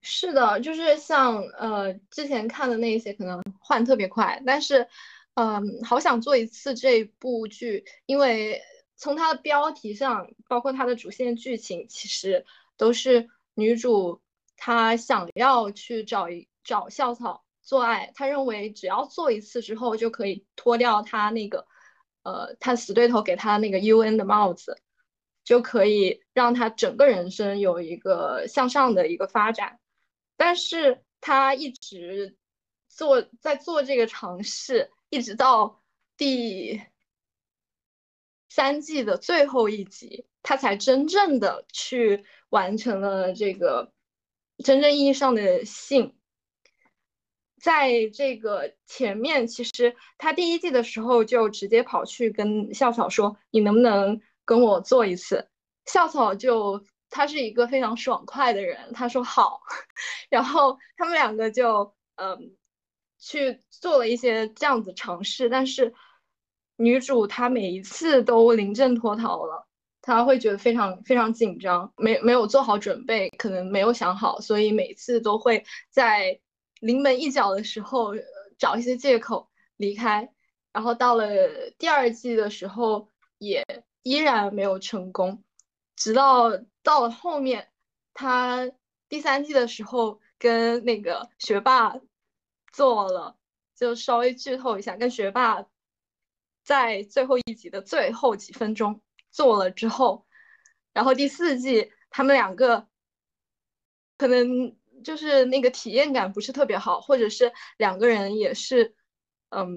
是的，就是像呃之前看的那些可能换特别快，但是。嗯，好想做一次这部剧，因为从它的标题上，包括它的主线剧情，其实都是女主她想要去找一找校草做爱，他认为只要做一次之后就可以脱掉他那个呃，他死对头给他那个 UN 的帽子，就可以让他整个人生有一个向上的一个发展，但是他一直做在做这个尝试。一直到第三季的最后一集，他才真正的去完成了这个真正意义上的性。在这个前面，其实他第一季的时候就直接跑去跟校草说：“你能不能跟我做一次？”校草就他是一个非常爽快的人，他说好，然后他们两个就嗯。去做了一些这样子尝试，但是女主她每一次都临阵脱逃了，她会觉得非常非常紧张，没没有做好准备，可能没有想好，所以每次都会在临门一脚的时候找一些借口离开，然后到了第二季的时候也依然没有成功，直到到了后面，他第三季的时候跟那个学霸。做了，就稍微剧透一下，跟学霸在最后一集的最后几分钟做了之后，然后第四季他们两个可能就是那个体验感不是特别好，或者是两个人也是，嗯，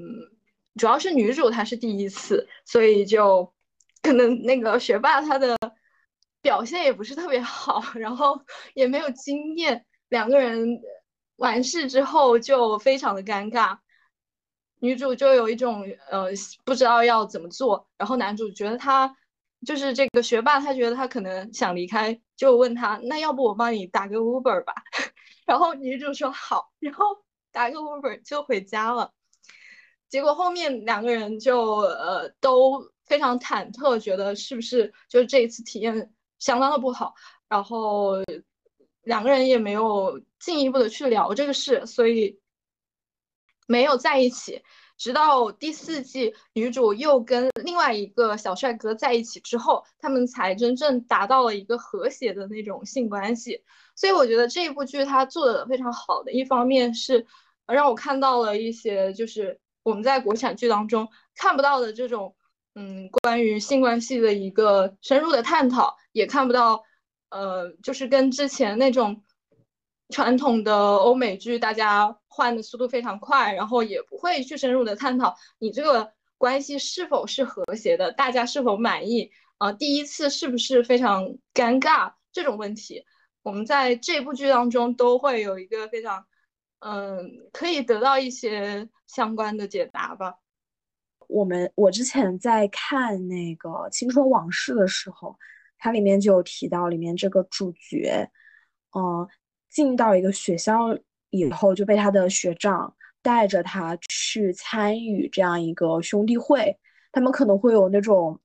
主要是女主她是第一次，所以就可能那个学霸他的表现也不是特别好，然后也没有经验，两个人。完事之后就非常的尴尬，女主就有一种呃不知道要怎么做，然后男主觉得他就是这个学霸，他觉得他可能想离开，就问他那要不我帮你打个 Uber 吧，然后女主说好，然后打个 Uber 就回家了，结果后面两个人就呃都非常忐忑，觉得是不是就这一次体验相当的不好，然后。两个人也没有进一步的去聊这个事，所以没有在一起。直到第四季，女主又跟另外一个小帅哥在一起之后，他们才真正达到了一个和谐的那种性关系。所以我觉得这一部剧它做的非常好的一方面是让我看到了一些就是我们在国产剧当中看不到的这种嗯关于性关系的一个深入的探讨，也看不到。呃，就是跟之前那种传统的欧美剧，大家换的速度非常快，然后也不会去深入的探讨你这个关系是否是和谐的，大家是否满意啊？第一次是不是非常尴尬这种问题，我们在这部剧当中都会有一个非常嗯，可以得到一些相关的解答吧。我们我之前在看那个《青春往事》的时候。它里面就有提到，里面这个主角，嗯，进到一个学校以后，就被他的学长带着他去参与这样一个兄弟会，他们可能会有那种，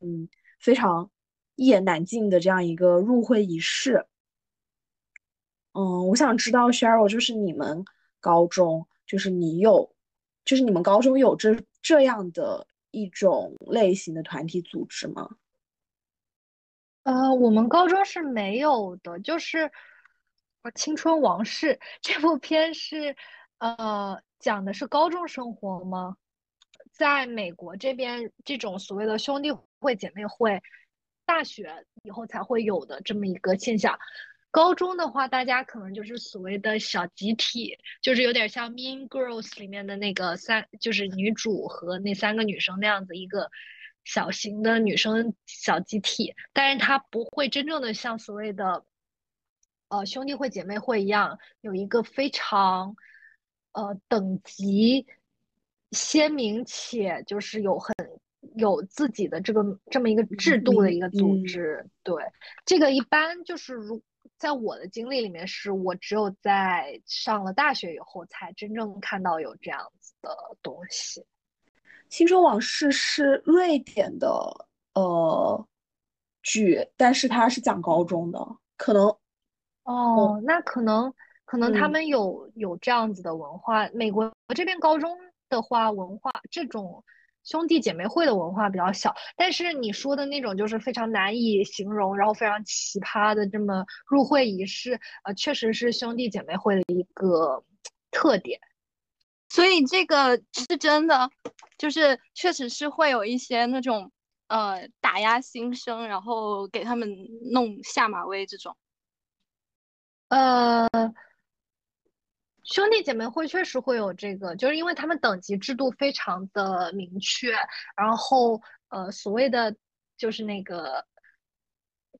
嗯，非常一言难尽的这样一个入会仪式。嗯，我想知道 Cheryl，就是你们高中，就是你有，就是你们高中有这这样的一种类型的团体组织吗？呃，我们高中是没有的，就是《青春往事》这部片是，呃，讲的是高中生活吗？在美国这边，这种所谓的兄弟会、姐妹会，大学以后才会有的这么一个现象。高中的话，大家可能就是所谓的小集体，就是有点像《Mean Girls》里面的那个三，就是女主和那三个女生那样子一个小型的女生小集体，但是它不会真正的像所谓的呃兄弟会、姐妹会一样，有一个非常呃等级鲜明且就是有很有自己的这个这么一个制度的一个组织。对，这个一般就是如。在我的经历里面，是我只有在上了大学以后，才真正看到有这样子的东西。《青春往事》是瑞典的呃剧，但是它是讲高中的，可能哦，那可能可能他们有有这样子的文化。美国这边高中的话，文化这种。兄弟姐妹会的文化比较小，但是你说的那种就是非常难以形容，然后非常奇葩的这么入会仪式，呃，确实是兄弟姐妹会的一个特点。所以这个是真的，就是确实是会有一些那种呃打压新生，然后给他们弄下马威这种。呃。兄弟姐妹会确实会有这个，就是因为他们等级制度非常的明确，然后呃，所谓的就是那个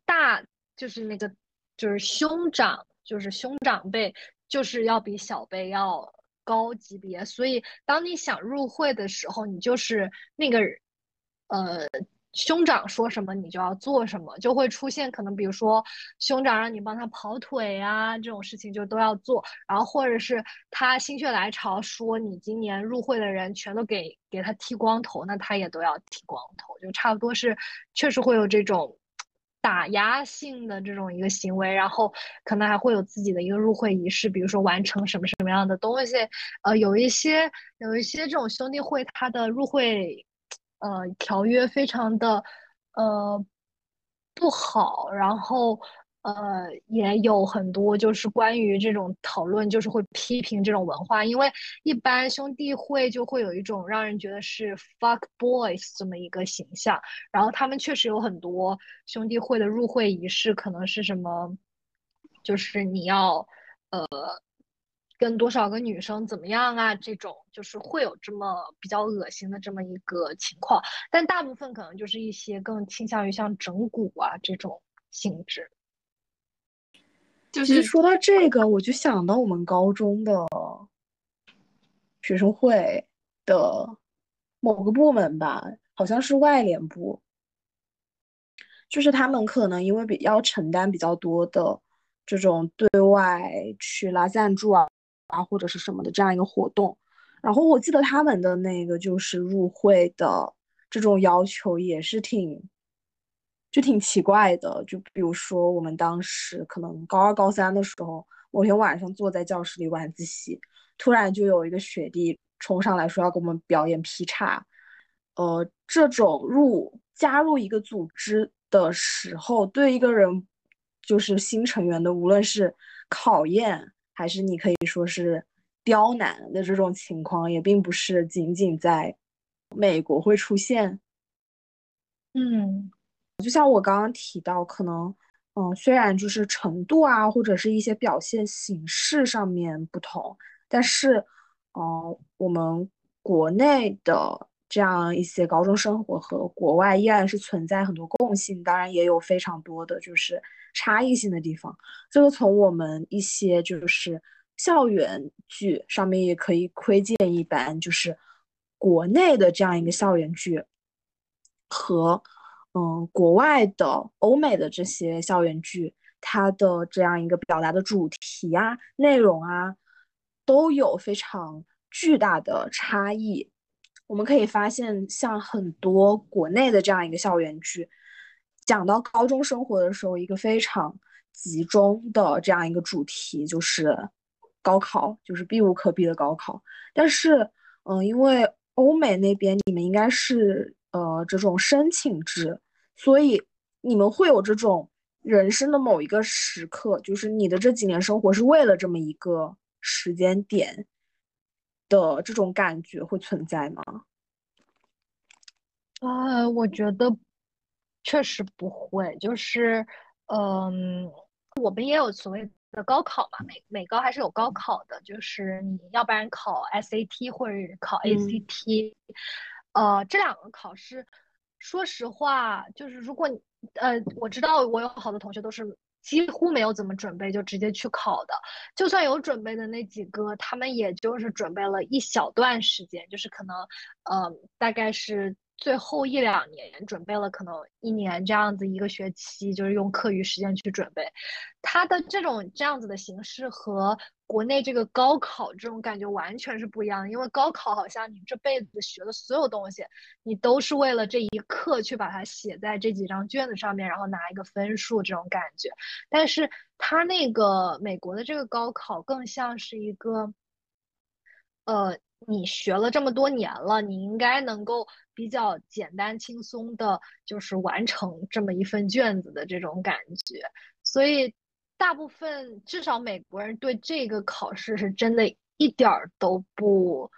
大，就是那个就是兄长，就是兄长辈，就是要比小辈要高级别，所以当你想入会的时候，你就是那个呃。兄长说什么你就要做什么，就会出现可能，比如说兄长让你帮他跑腿啊，这种事情就都要做。然后或者是他心血来潮说你今年入会的人全都给给他剃光头，那他也都要剃光头，就差不多是确实会有这种打压性的这种一个行为。然后可能还会有自己的一个入会仪式，比如说完成什么什么样的东西。呃，有一些有一些这种兄弟会，他的入会。呃，条约非常的呃不好，然后呃也有很多就是关于这种讨论，就是会批评这种文化，因为一般兄弟会就会有一种让人觉得是 fuck boys 这么一个形象，然后他们确实有很多兄弟会的入会仪式，可能是什么，就是你要呃。跟多少个女生怎么样啊？这种就是会有这么比较恶心的这么一个情况，但大部分可能就是一些更倾向于像整蛊啊这种性质。就是说到这个，我就想到我们高中的学生会的某个部门吧，好像是外联部，就是他们可能因为比要承担比较多的这种对外去拉赞助啊。啊，或者是什么的这样一个活动，然后我记得他们的那个就是入会的这种要求也是挺，就挺奇怪的。就比如说我们当时可能高二高三的时候，某天晚上坐在教室里晚自习，突然就有一个学弟冲上来说要给我们表演劈叉。呃，这种入加入一个组织的时候，对一个人就是新成员的，无论是考验。还是你可以说是刁难的这种情况，也并不是仅仅在美国会出现。嗯，就像我刚刚提到，可能嗯，虽然就是程度啊，或者是一些表现形式上面不同，但是嗯，我们国内的这样一些高中生活和国外依然是存在很多共性，当然也有非常多的就是。差异性的地方，这个从我们一些就是校园剧上面也可以窥见一斑，就是国内的这样一个校园剧和嗯国外的欧美的这些校园剧，它的这样一个表达的主题啊、内容啊，都有非常巨大的差异。我们可以发现，像很多国内的这样一个校园剧。讲到高中生活的时候，一个非常集中的这样一个主题，就是高考，就是避无可避的高考。但是，嗯，因为欧美那边你们应该是呃这种申请制，所以你们会有这种人生的某一个时刻，就是你的这几年生活是为了这么一个时间点的这种感觉会存在吗？啊，我觉得确实不会，就是，嗯，我们也有所谓的高考嘛，美美高还是有高考的，就是你要不然考 SAT 或者考 ACT，呃，这两个考试，说实话，就是如果你，呃，我知道我有好多同学都是几乎没有怎么准备就直接去考的，就算有准备的那几个，他们也就是准备了一小段时间，就是可能，呃，大概是。最后一两年准备了可能一年这样子一个学期，就是用课余时间去准备。他的这种这样子的形式和国内这个高考这种感觉完全是不一样的。因为高考好像你这辈子学的所有东西，你都是为了这一刻去把它写在这几张卷子上面，然后拿一个分数这种感觉。但是他那个美国的这个高考更像是一个，呃。你学了这么多年了，你应该能够比较简单轻松的，就是完成这么一份卷子的这种感觉。所以，大部分至少美国人对这个考试是真的一点儿都不，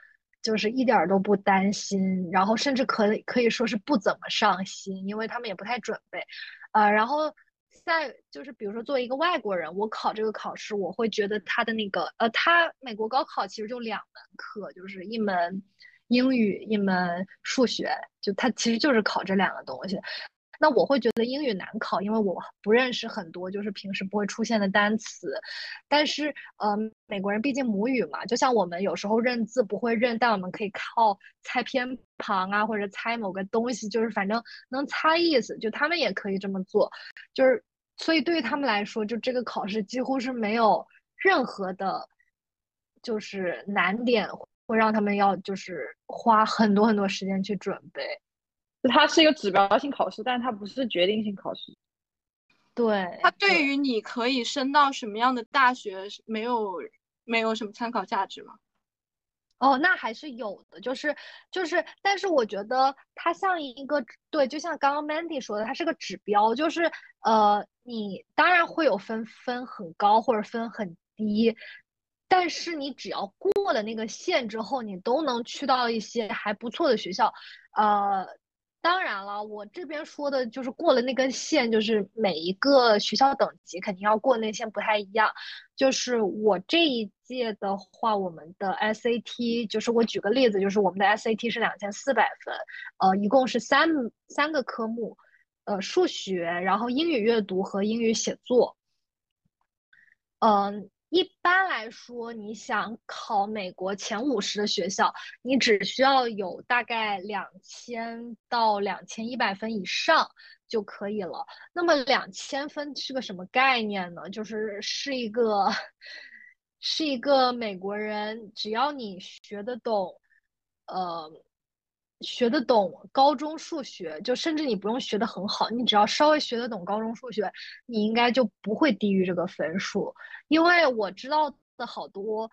就是一点儿都不担心，然后甚至可可以说是不怎么上心，因为他们也不太准备，啊，然后。在就是比如说作为一个外国人，我考这个考试，我会觉得他的那个呃，他美国高考其实就两门课，就是一门英语，一门数学，就他其实就是考这两个东西。那我会觉得英语难考，因为我不认识很多就是平时不会出现的单词。但是呃，美国人毕竟母语嘛，就像我们有时候认字不会认，但我们可以靠猜偏旁啊，或者猜某个东西，就是反正能猜意思，就他们也可以这么做，就是。所以对于他们来说，就这个考试几乎是没有任何的，就是难点会让他们要就是花很多很多时间去准备。它是一个指标性考试，但它不是决定性考试。对，它对于你可以升到什么样的大学没有没有什么参考价值吗？哦，那还是有的，就是就是，但是我觉得它像一个对，就像刚刚 Mandy 说的，它是个指标，就是呃，你当然会有分分很高或者分很低，但是你只要过了那个线之后，你都能去到一些还不错的学校，呃。当然了，我这边说的就是过了那根线，就是每一个学校等级肯定要过那线不太一样。就是我这一届的话，我们的 SAT，就是我举个例子，就是我们的 SAT 是两千四百分，呃，一共是三三个科目，呃，数学，然后英语阅读和英语写作，嗯。一般来说，你想考美国前五十的学校，你只需要有大概两千到两千一百分以上就可以了。那么两千分是个什么概念呢？就是是一个，是一个美国人，只要你学得懂，呃。学得懂高中数学，就甚至你不用学得很好，你只要稍微学得懂高中数学，你应该就不会低于这个分数。因为我知道的好多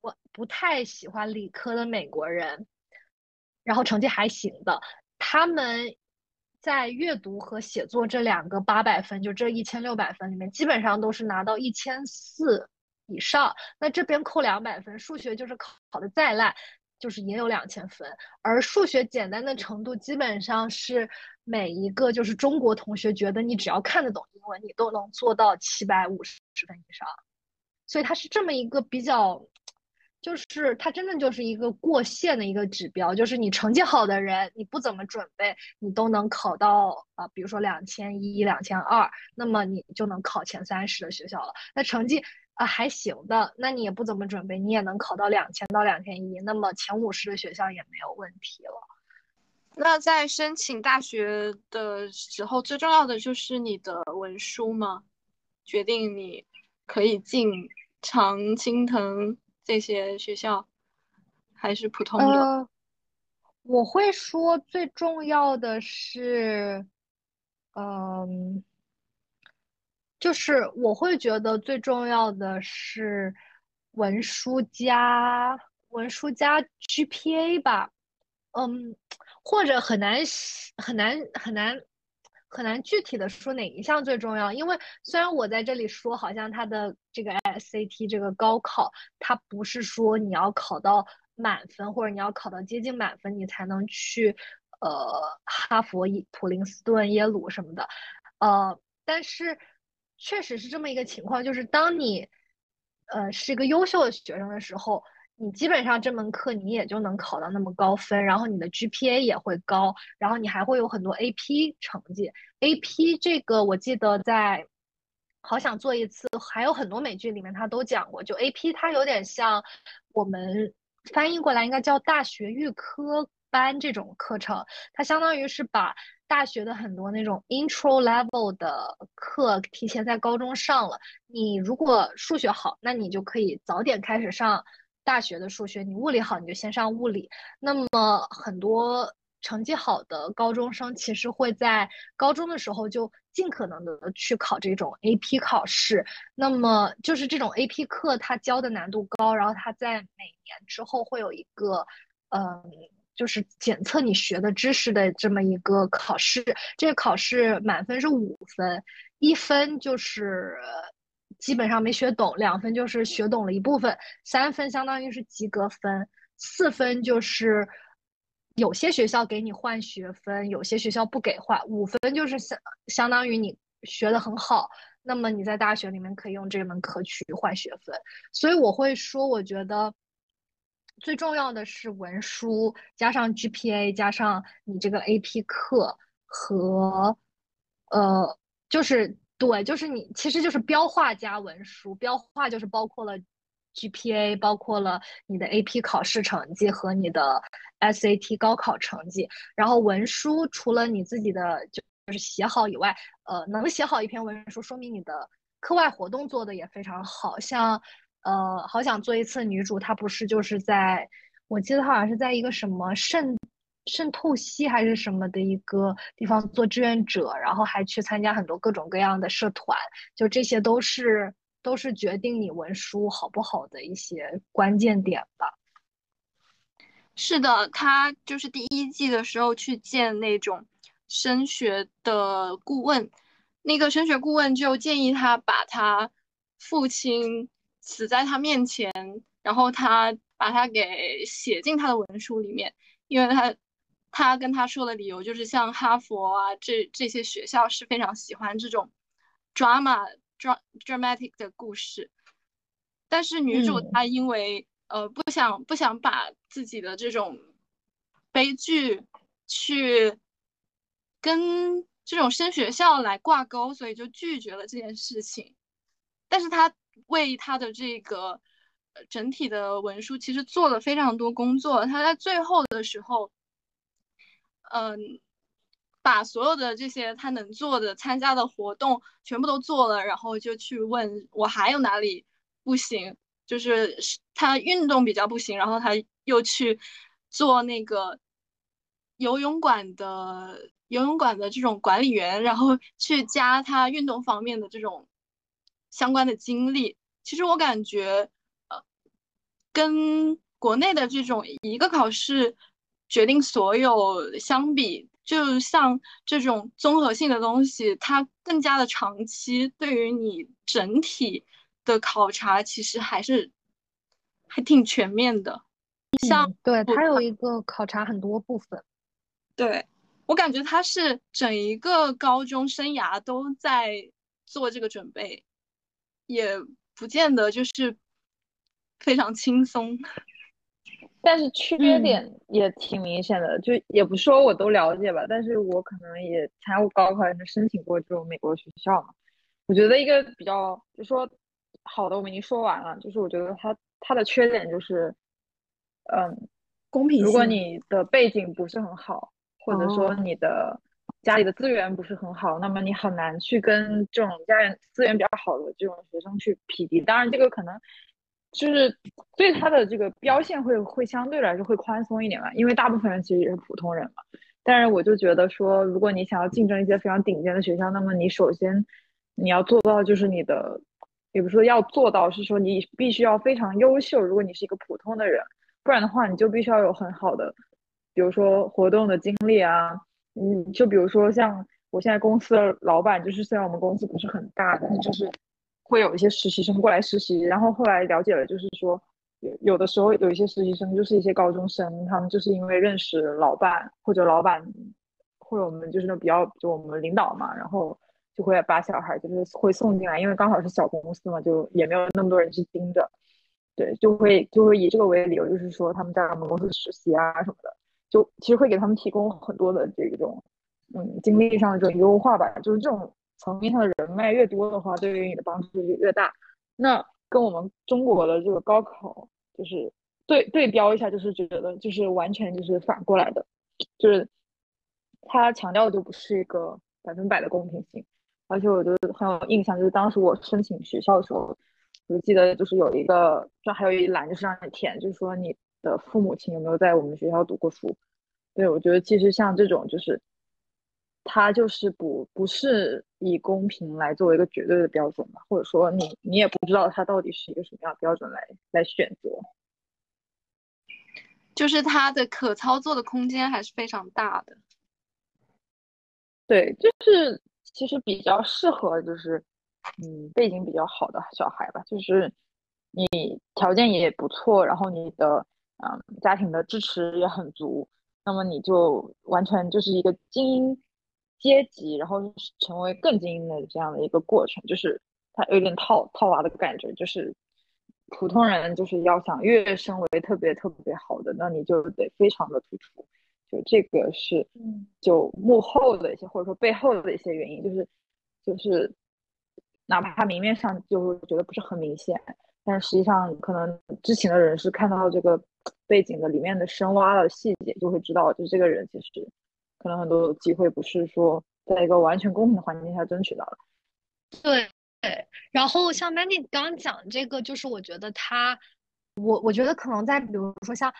我不太喜欢理科的美国人，然后成绩还行的，他们在阅读和写作这两个八百分，就这一千六百分里面，基本上都是拿到一千四以上。那这边扣两百分，数学就是考考的再烂。就是也有两千分，而数学简单的程度基本上是每一个就是中国同学觉得你只要看得懂英文，你都能做到七百五十分以上，所以它是这么一个比较，就是它真的就是一个过线的一个指标，就是你成绩好的人，你不怎么准备，你都能考到啊，比如说两千一、两千二，那么你就能考前三十的学校了。那成绩。啊，还行的，那你也不怎么准备，你也能考到两千到两千一，那么前五十的学校也没有问题了。那在申请大学的时候，最重要的就是你的文书吗？决定你可以进常青藤这些学校，还是普通的？我会说最重要的是，嗯。就是我会觉得最重要的是文书加文书加 GPA 吧，嗯，或者很难很难很难很难具体的说哪一项最重要，因为虽然我在这里说好像它的这个 SAT 这个高考，它不是说你要考到满分或者你要考到接近满分你才能去呃哈佛、普林斯顿、耶鲁什么的，呃，但是。确实是这么一个情况，就是当你，呃，是一个优秀的学生的时候，你基本上这门课你也就能考到那么高分，然后你的 GPA 也会高，然后你还会有很多 AP 成绩。AP 这个我记得在《好想做一次》还有很多美剧里面他都讲过，就 AP 它有点像我们翻译过来应该叫大学预科班这种课程，它相当于是把。大学的很多那种 intro level 的课提前在高中上了。你如果数学好，那你就可以早点开始上大学的数学；你物理好，你就先上物理。那么很多成绩好的高中生，其实会在高中的时候就尽可能的去考这种 AP 考试。那么就是这种 AP 课，它教的难度高，然后它在每年之后会有一个，嗯。就是检测你学的知识的这么一个考试，这个考试满分是五分，一分就是基本上没学懂，两分就是学懂了一部分，三分相当于是及格分，四分就是有些学校给你换学分，有些学校不给换，五分就是相相当于你学的很好，那么你在大学里面可以用这门课去换学分，所以我会说，我觉得。最重要的是文书加上 GPA 加上你这个 AP 课和，呃，就是对，就是你其实就是标化加文书，标化就是包括了 GPA，包括了你的 AP 考试成绩和你的 SAT 高考成绩，然后文书除了你自己的就是写好以外，呃，能写好一篇文书，说明你的课外活动做的也非常好，像。呃，好想做一次女主，她不是就是在，我记得好像是在一个什么肾，肾透析还是什么的一个地方做志愿者，然后还去参加很多各种各样的社团，就这些都是都是决定你文书好不好的一些关键点吧。是的，他就是第一季的时候去见那种升学的顾问，那个升学顾问就建议他把他父亲。死在他面前，然后他把他给写进他的文书里面，因为他他跟他说的理由就是像哈佛啊这这些学校是非常喜欢这种 drama dra dramatic 的故事，但是女主她因为呃不想不想把自己的这种悲剧去跟这种升学校来挂钩，所以就拒绝了这件事情，但是她。为他的这个整体的文书其实做了非常多工作。他在最后的时候，嗯，把所有的这些他能做的、参加的活动全部都做了，然后就去问我还有哪里不行，就是他运动比较不行，然后他又去做那个游泳馆的游泳馆的这种管理员，然后去加他运动方面的这种。相关的经历，其实我感觉，呃，跟国内的这种一个考试决定所有相比，就像这种综合性的东西，它更加的长期，对于你整体的考察，其实还是还挺全面的。像对它有一个考察很多部分，对我感觉它是整一个高中生涯都在做这个准备。也不见得就是非常轻松，但是缺点也挺明显的，就也不说我都了解吧，但是我可能也参加过高考，也是申请过这种美国学校嘛。我觉得一个比较，就说好的我们已经说完了，就是我觉得它它的缺点就是，嗯，公平。如果你的背景不是很好，或者说你的。家里的资源不是很好，那么你很难去跟这种家人资源比较好的这种学生去匹敌。当然，这个可能就是对他的这个标线会会相对来说会宽松一点吧，因为大部分人其实也是普通人嘛。但是我就觉得说，如果你想要竞争一些非常顶尖的学校，那么你首先你要做到就是你的，也不是说要做到，是说你必须要非常优秀。如果你是一个普通的人，不然的话，你就必须要有很好的，比如说活动的经历啊，嗯，就比如说像我现在公司的老板，就是虽然我们公司不是很大，但是就是会有一些实习生过来实习，然后后来了解了，就是说有有的时候有一些实习生就是一些高中生，他们就是因为认识老板或者老板或者我们就是那比较就我们领导嘛，然后。就会把小孩就是会送进来，因为刚好是小公司嘛，就也没有那么多人去盯着，对，就会就会以这个为理由，就是说他们在我们公司实习啊什么的，就其实会给他们提供很多的这种嗯经历上的这种优化吧，就是这种层面上的人脉越多的话，对于你的帮助就越大。那跟我们中国的这个高考就是对对标一下，就是觉得就是完全就是反过来的，就是他强调的就不是一个百分百的公平性。而且我觉得很有印象，就是当时我申请学校的时候，我记得就是有一个，就还有一栏就是让你填，就是说你的父母亲有没有在我们学校读过书。对，我觉得其实像这种，就是他就是不不是以公平来作为一个绝对的标准吧，或者说你你也不知道他到底是一个什么样的标准来来选择，就是它的可操作的空间还是非常大的。对，就是。其实比较适合就是，嗯，背景比较好的小孩吧，就是你条件也不错，然后你的嗯家庭的支持也很足，那么你就完全就是一个精英阶级，然后成为更精英的这样的一个过程，就是它有点套套娃的感觉，就是普通人就是要想跃升为特别特别好的，那你就得非常的突出。就这个是，就幕后的一些或者说背后的一些原因，就是就是，哪怕明面上就觉得不是很明显，但实际上可能知情的人是看到这个背景的里面的深挖的细节，就会知道，就这个人其实可能很多机会不是说在一个完全公平的环境下争取到的。对对，然后像 Mandy 刚刚讲这个，就是我觉得他，我我觉得可能在比如说像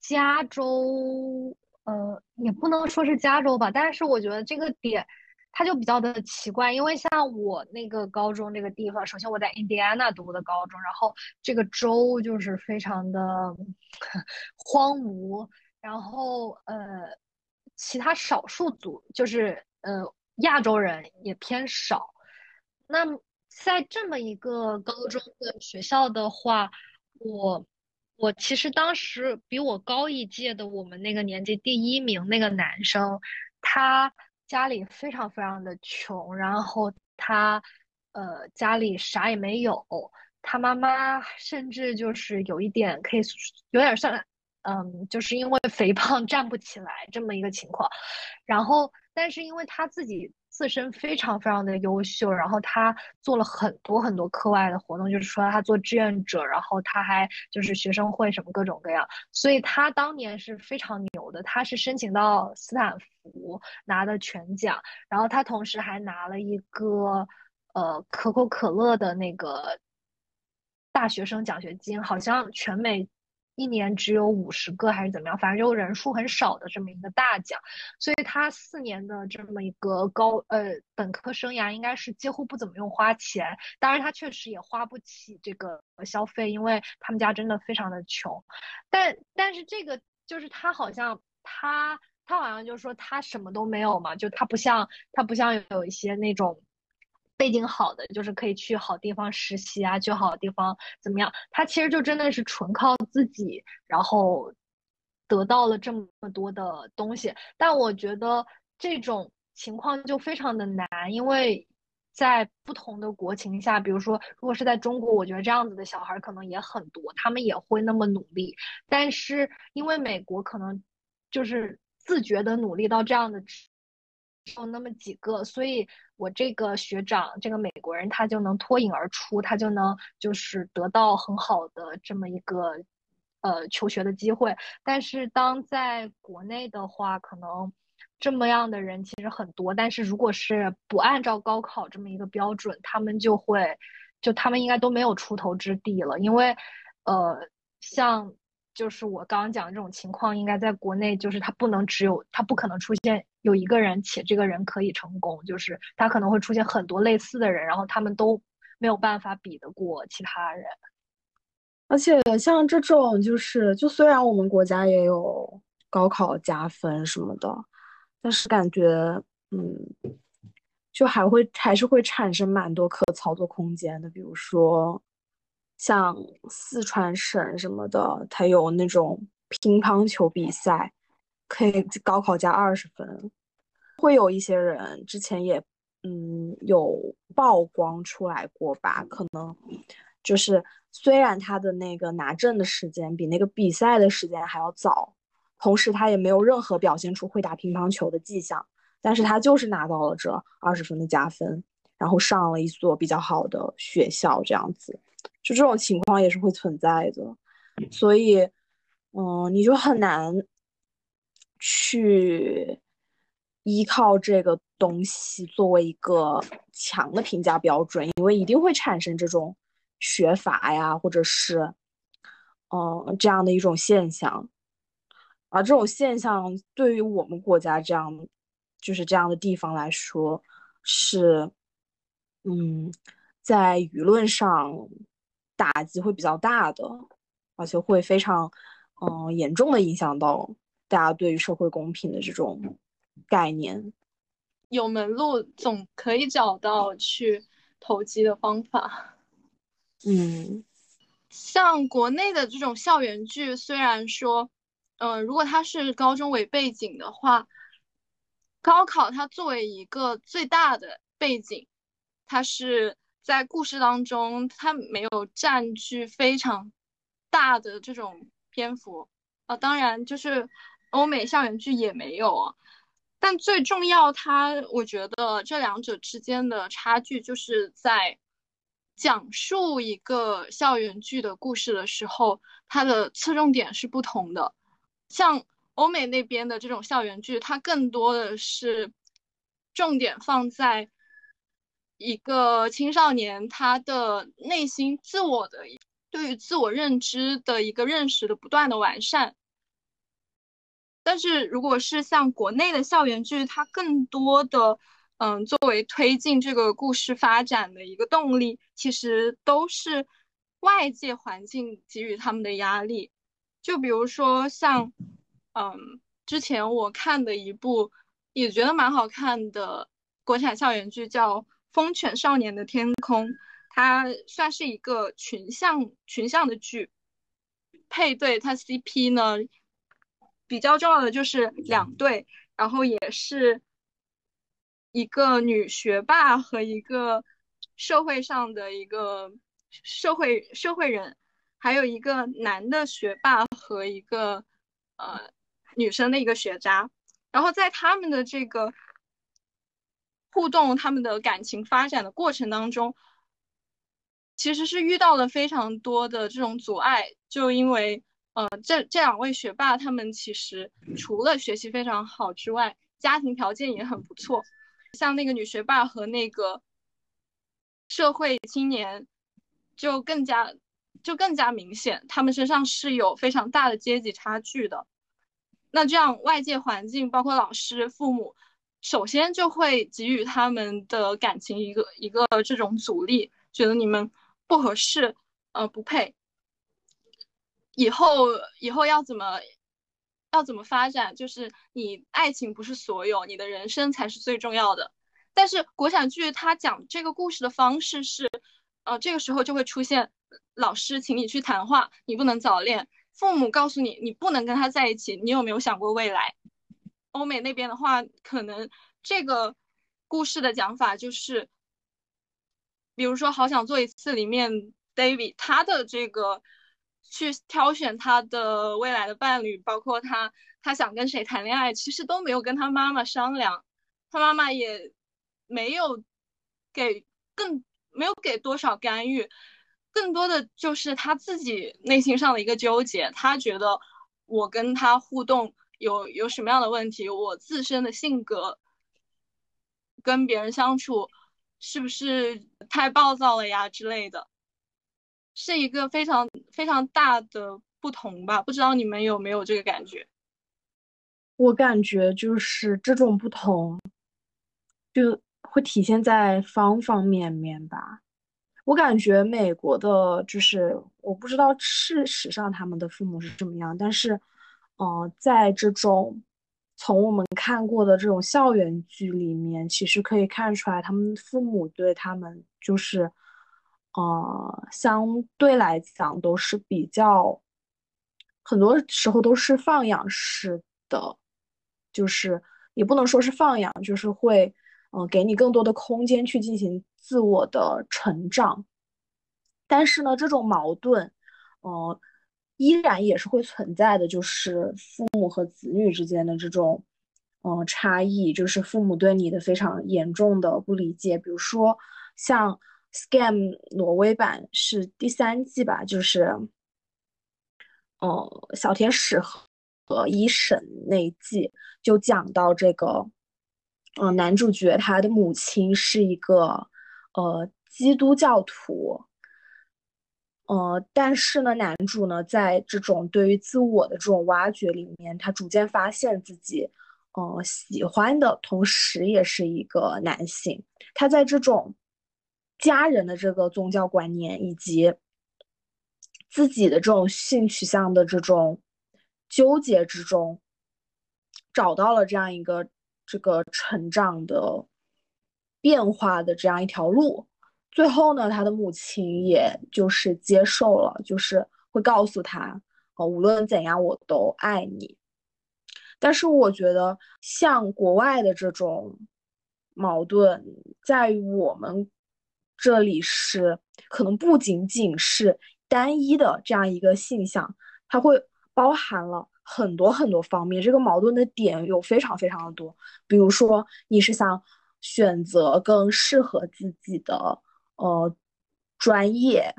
加州。呃，也不能说是加州吧，但是我觉得这个点，它就比较的奇怪，因为像我那个高中这个地方，首先我在印第安纳读的高中，然后这个州就是非常的 荒芜，然后呃，其他少数族就是呃亚洲人也偏少，那在这么一个高中的学校的话，我。我其实当时比我高一届的我们那个年级第一名那个男生，他家里非常非常的穷，然后他呃家里啥也没有，他妈妈甚至就是有一点可以有点像嗯，就是因为肥胖站不起来这么一个情况，然后但是因为他自己。自身非常非常的优秀，然后他做了很多很多课外的活动，就是说他做志愿者，然后他还就是学生会什么各种各样，所以他当年是非常牛的。他是申请到斯坦福拿的全奖，然后他同时还拿了一个呃可口可乐的那个大学生奖学金，好像全美。一年只有五十个还是怎么样？反正就人数很少的这么一个大奖，所以他四年的这么一个高呃本科生涯应该是几乎不怎么用花钱。当然他确实也花不起这个消费，因为他们家真的非常的穷。但但是这个就是他好像他他好像就是说他什么都没有嘛，就他不像他不像有一些那种。背景好的就是可以去好地方实习啊，去好地方怎么样？他其实就真的是纯靠自己，然后得到了这么多的东西。但我觉得这种情况就非常的难，因为在不同的国情下，比如说如果是在中国，我觉得这样子的小孩可能也很多，他们也会那么努力。但是因为美国可能就是自觉的努力到这样的只。有那么几个，所以我这个学长，这个美国人，他就能脱颖而出，他就能就是得到很好的这么一个呃求学的机会。但是当在国内的话，可能这么样的人其实很多，但是如果是不按照高考这么一个标准，他们就会就他们应该都没有出头之地了，因为呃像就是我刚刚讲的这种情况，应该在国内就是它不能只有它不可能出现有一个人，且这个人可以成功，就是他可能会出现很多类似的人，然后他们都没有办法比得过其他人。而且像这种就是，就虽然我们国家也有高考加分什么的，但是感觉嗯，就还会还是会产生蛮多可操作空间的，比如说。像四川省什么的，它有那种乒乓球比赛，可以高考加二十分。会有一些人之前也嗯有曝光出来过吧？可能就是虽然他的那个拿证的时间比那个比赛的时间还要早，同时他也没有任何表现出会打乒乓球的迹象，但是他就是拿到了这二十分的加分，然后上了一所比较好的学校，这样子。就这种情况也是会存在的，所以，嗯，你就很难去依靠这个东西作为一个强的评价标准，因为一定会产生这种学阀呀，或者是，嗯，这样的一种现象。而这种现象对于我们国家这样，就是这样的地方来说，是，嗯，在舆论上。打击会比较大的，而且会非常，嗯，严重的影响到大家对于社会公平的这种概念。有门路总可以找到去投机的方法。嗯，像国内的这种校园剧，虽然说，嗯，如果它是高中为背景的话，高考它作为一个最大的背景，它是。在故事当中，它没有占据非常大的这种篇幅啊。当然，就是欧美校园剧也没有啊。但最重要，它我觉得这两者之间的差距，就是在讲述一个校园剧的故事的时候，它的侧重点是不同的。像欧美那边的这种校园剧，它更多的是重点放在。一个青少年他的内心自我的对于自我认知的一个认识的不断的完善，但是如果是像国内的校园剧，它更多的嗯作为推进这个故事发展的一个动力，其实都是外界环境给予他们的压力。就比如说像嗯之前我看的一部也觉得蛮好看的国产校园剧叫。风犬少年的天空，它算是一个群像群像的剧，配对它 CP 呢比较重要的就是两对，然后也是一个女学霸和一个社会上的一个社会社会人，还有一个男的学霸和一个呃女生的一个学渣，然后在他们的这个。互动，他们的感情发展的过程当中，其实是遇到了非常多的这种阻碍。就因为，呃，这这两位学霸，他们其实除了学习非常好之外，家庭条件也很不错。像那个女学霸和那个社会青年，就更加就更加明显，他们身上是有非常大的阶级差距的。那这样外界环境，包括老师、父母。首先就会给予他们的感情一个一个这种阻力，觉得你们不合适，呃，不配。以后以后要怎么要怎么发展？就是你爱情不是所有，你的人生才是最重要的。但是国产剧它讲这个故事的方式是，呃，这个时候就会出现老师请你去谈话，你不能早恋；父母告诉你你不能跟他在一起，你有没有想过未来？欧美那边的话，可能这个故事的讲法就是，比如说《好想做一次》里面，David 他的这个去挑选他的未来的伴侣，包括他他想跟谁谈恋爱，其实都没有跟他妈妈商量，他妈妈也没有给更没有给多少干预，更多的就是他自己内心上的一个纠结，他觉得我跟他互动。有有什么样的问题？我自身的性格跟别人相处是不是太暴躁了呀之类的，是一个非常非常大的不同吧。不知道你们有没有这个感觉？我感觉就是这种不同，就会体现在方方面面吧。我感觉美国的，就是我不知道事实上他们的父母是怎么样，但是，呃，在这种从我们看过的这种校园剧里面，其实可以看出来，他们父母对他们就是，呃，相对来讲都是比较，很多时候都是放养式的，就是也不能说是放养，就是会，呃，给你更多的空间去进行。自我的成长，但是呢，这种矛盾，呃，依然也是会存在的，就是父母和子女之间的这种，嗯，差异，就是父母对你的非常严重的不理解。比如说，像《Scam》挪威版是第三季吧，就是，呃，小天使和和一审那一季就讲到这个，嗯，男主角他的母亲是一个。呃，基督教徒，呃，但是呢，男主呢，在这种对于自我的这种挖掘里面，他逐渐发现自己，呃，喜欢的同时也是一个男性。他在这种家人的这个宗教观念以及自己的这种性取向的这种纠结之中，找到了这样一个这个成长的。变化的这样一条路，最后呢，他的母亲也就是接受了，就是会告诉他，呃，无论怎样我都爱你。但是我觉得，像国外的这种矛盾，在于我们这里是可能不仅仅是单一的这样一个现象，它会包含了很多很多方面。这个矛盾的点有非常非常的多，比如说你是想。选择更适合自己的呃专业，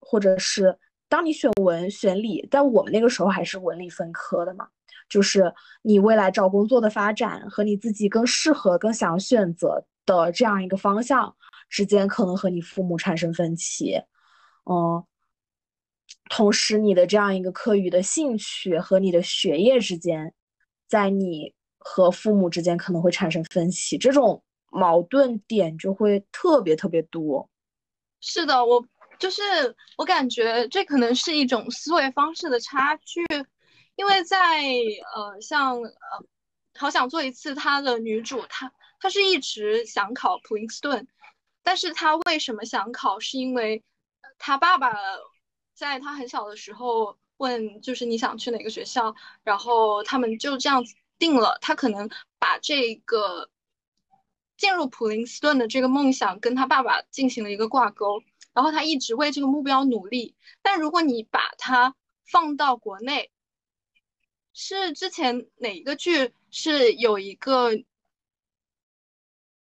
或者是当你选文选理，在我们那个时候还是文理分科的嘛，就是你未来找工作的发展和你自己更适合、更想选择的这样一个方向之间，可能和你父母产生分歧，嗯，同时你的这样一个课余的兴趣和你的学业之间，在你和父母之间可能会产生分歧，这种。矛盾点就会特别特别多，是的，我就是我感觉这可能是一种思维方式的差距，因为在呃像呃好想做一次他的女主，她她是一直想考普林斯顿，但是她为什么想考？是因为她爸爸在她很小的时候问，就是你想去哪个学校，然后他们就这样子定了，他可能把这个。进入普林斯顿的这个梦想跟他爸爸进行了一个挂钩，然后他一直为这个目标努力。但如果你把它放到国内，是之前哪一个剧是有一个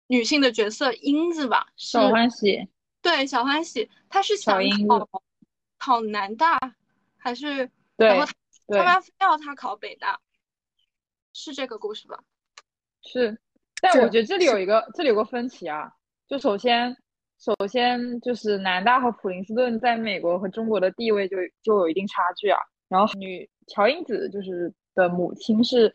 女性的角色英子吧？小欢喜。对，小欢喜，她是想考考南大还是？对。然后他妈非要她考北大，是这个故事吧？是。但我觉得这里有一个，这里有个分歧啊。就首先，首先就是南大和普林斯顿在美国和中国的地位就就有一定差距啊。然后女乔英子就是的母亲是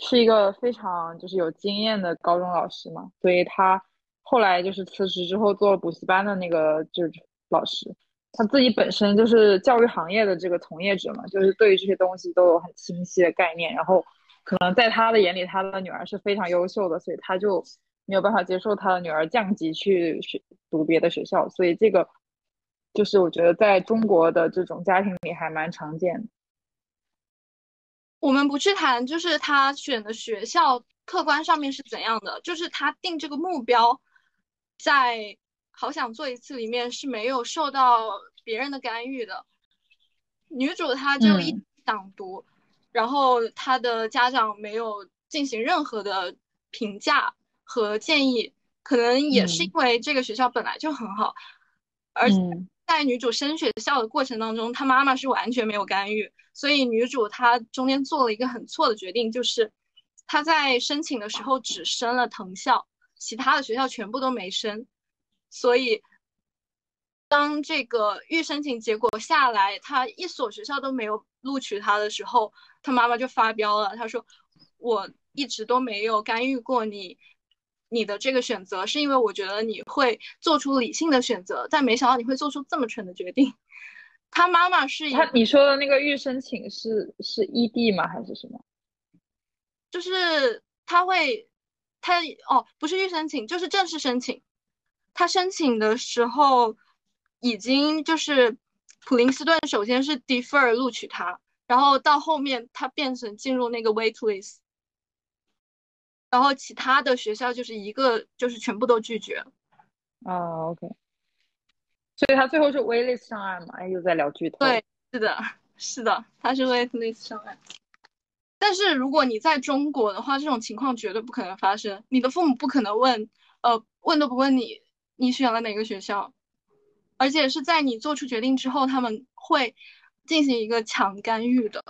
是一个非常就是有经验的高中老师嘛，所以她后来就是辞职之后做了补习班的那个就是老师。她自己本身就是教育行业的这个从业者嘛，就是对于这些东西都有很清晰的概念，然后。可能在他的眼里，他的女儿是非常优秀的，所以他就没有办法接受他的女儿降级去学读别的学校。所以这个就是我觉得在中国的这种家庭里还蛮常见的。我们不去谈，就是他选的学校客观上面是怎样的，就是他定这个目标，在好想做一次里面是没有受到别人的干预的。女主她就一想读。然后他的家长没有进行任何的评价和建议，可能也是因为这个学校本来就很好，而在女主升学校的过程当中，她妈妈是完全没有干预，所以女主她中间做了一个很错的决定，就是她在申请的时候只升了藤校，其他的学校全部都没升，所以当这个预申请结果下来，他一所学校都没有录取他的时候，他妈妈就发飙了。他说：“我一直都没有干预过你，你的这个选择，是因为我觉得你会做出理性的选择，但没想到你会做出这么蠢的决定。”他妈妈是他你说的那个预申请是是异地吗？还是什么？就是他会，他哦，不是预申请，就是正式申请。他申请的时候。已经就是普林斯顿，首先是 defer 录取他，然后到后面他变成进入那个 wait list，然后其他的学校就是一个就是全部都拒绝。啊，OK，所以他最后是 wait list 上岸嘛？哎，又在聊剧透。对，是的，是的，他是 wait list 上岸。但是如果你在中国的话，这种情况绝对不可能发生。你的父母不可能问，呃，问都不问你，你选了哪个学校？而且是在你做出决定之后，他们会进行一个强干预的。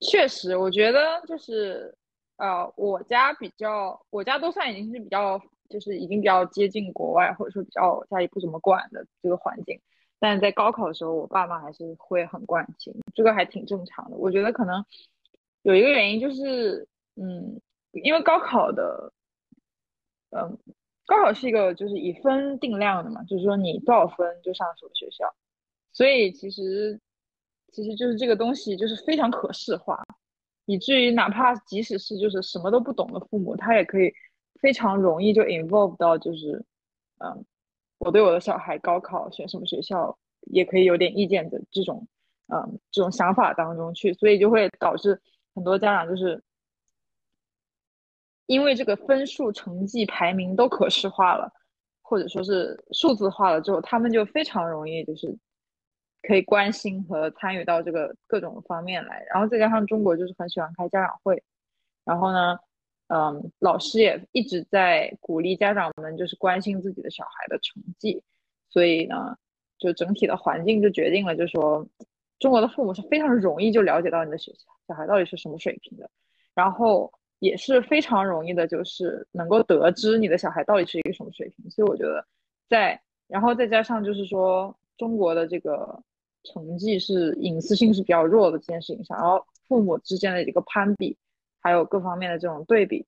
确实，我觉得就是，呃，我家比较，我家都算已经是比较，就是已经比较接近国外，或者说比较家里不怎么管的这个环境。但在高考的时候，我爸妈还是会很关心，这个还挺正常的。我觉得可能有一个原因就是，嗯，因为高考的，嗯。高考是一个就是以分定量的嘛，就是说你多少分就上什么学校，所以其实其实就是这个东西就是非常可视化，以至于哪怕即使是就是什么都不懂的父母，他也可以非常容易就 involve 到就是嗯，我对我的小孩高考选什么学校也可以有点意见的这种嗯这种想法当中去，所以就会导致很多家长就是。因为这个分数、成绩、排名都可视化了，或者说是数字化了之后，他们就非常容易就是可以关心和参与到这个各种方面来。然后再加上中国就是很喜欢开家长会，然后呢，嗯，老师也一直在鼓励家长们就是关心自己的小孩的成绩，所以呢，就整体的环境就决定了，就说中国的父母是非常容易就了解到你的学校小孩到底是什么水平的，然后。也是非常容易的，就是能够得知你的小孩到底是一个什么水平。所以我觉得，在然后再加上就是说，中国的这个成绩是隐私性是比较弱的这件事情上，然后父母之间的一个攀比，还有各方面的这种对比，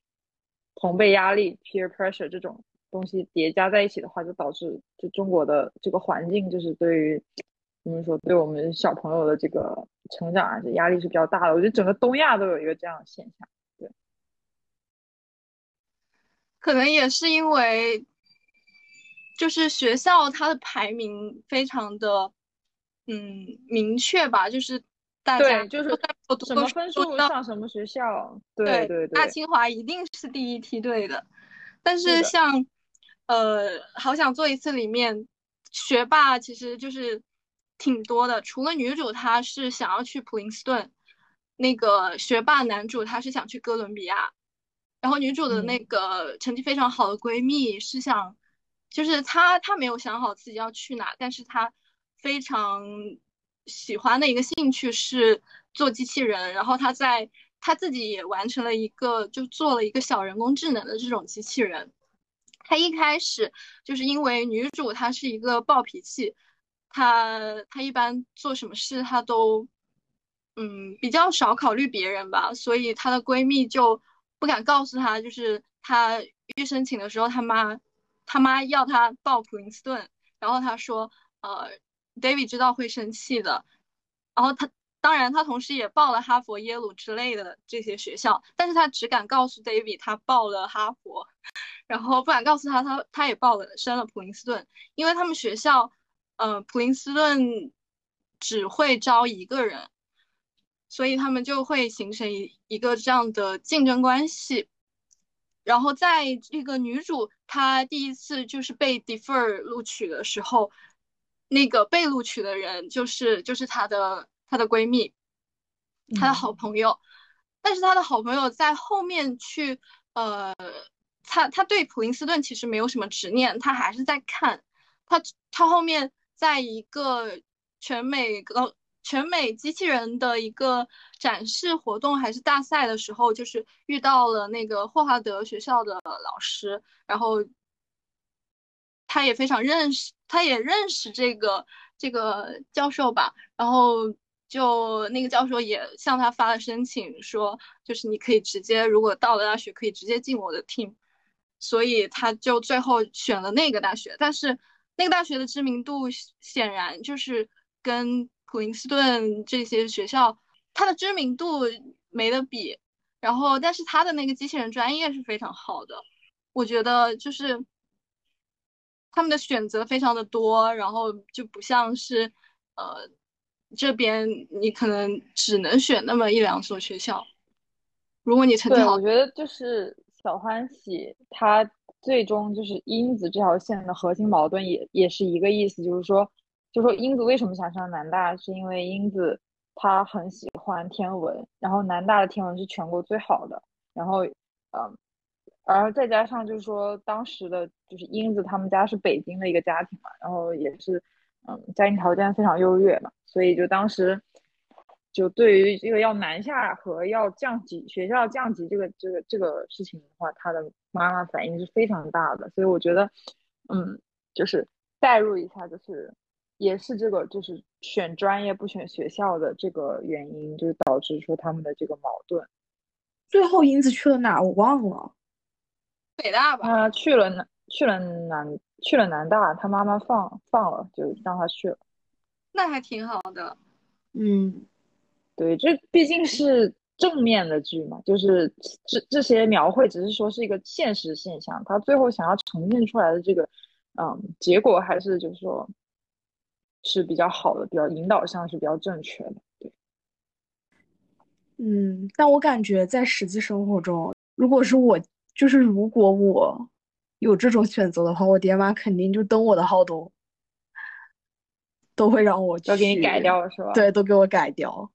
同辈压力 （peer pressure） 这种东西叠加在一起的话，就导致就中国的这个环境就是对于怎么说，对我们小朋友的这个成长啊，这压力是比较大的。我觉得整个东亚都有一个这样的现象。可能也是因为，就是学校它的排名非常的，嗯，明确吧，就是大家就是什么分数上什么学校，对对对，大清华一定是第一梯队的。但是像，呃，好想做一次里面，学霸其实就是挺多的，除了女主她是想要去普林斯顿，那个学霸男主他是想去哥伦比亚。然后女主的那个成绩非常好的闺蜜是想，就是她她没有想好自己要去哪，但是她非常喜欢的一个兴趣是做机器人。然后她在她自己也完成了一个，就做了一个小人工智能的这种机器人。她一开始就是因为女主她是一个暴脾气，她她一般做什么事她都嗯比较少考虑别人吧，所以她的闺蜜就。不敢告诉他，就是他预申请的时候，他妈他妈要他报普林斯顿，然后他说，呃，David 知道会生气的，然后他当然他同时也报了哈佛、耶鲁之类的这些学校，但是他只敢告诉 David 他报了哈佛，然后不敢告诉他他他也报了升了普林斯顿，因为他们学校，呃，普林斯顿只会招一个人。所以他们就会形成一一个这样的竞争关系，然后在这个女主她第一次就是被 defer 录取的时候，那个被录取的人就是就是她的她的闺蜜，她的好朋友，但是她的好朋友在后面去呃，她她对普林斯顿其实没有什么执念，她还是在看，她她后面在一个全美高。全美机器人的一个展示活动还是大赛的时候，就是遇到了那个霍华德学校的老师，然后他也非常认识，他也认识这个这个教授吧，然后就那个教授也向他发了申请，说就是你可以直接，如果到了大学可以直接进我的 team，所以他就最后选了那个大学，但是那个大学的知名度显然就是跟普林斯顿这些学校，它的知名度没得比，然后但是它的那个机器人专业是非常好的，我觉得就是。他们的选择非常的多，然后就不像是，呃，这边你可能只能选那么一两所学校。如果你成绩好，我觉得就是小欢喜，他最终就是英子这条线的核心矛盾也也是一个意思，就是说，就说英子为什么想上南大，是因为英子她很喜欢天文，然后南大的天文是全国最好的，然后，嗯。而再加上就是说，当时的就是英子他们家是北京的一个家庭嘛，然后也是，嗯，家庭条件非常优越嘛，所以就当时就对于这个要南下和要降级学校降级这个这个这个事情的话，他的妈妈反应是非常大的，所以我觉得，嗯，就是代入一下，就是也是这个就是选专业不选学校的这个原因，就是导致说他们的这个矛盾。最后英子去了哪？我忘了。北大吧，他去了南去了南去了南大，他妈妈放放了，就让他去了。那还挺好的。嗯，对，这毕竟是正面的剧嘛，就是这这些描绘只是说是一个现实现象，他最后想要呈现出来的这个，嗯，结果还是就是说是比较好的，比较引导上是比较正确的。对。嗯，但我感觉在实际生活中，如果是我。就是如果我有这种选择的话，我爹妈肯定就登我的号都都会让我都给你改掉是吧？对，都给我改掉。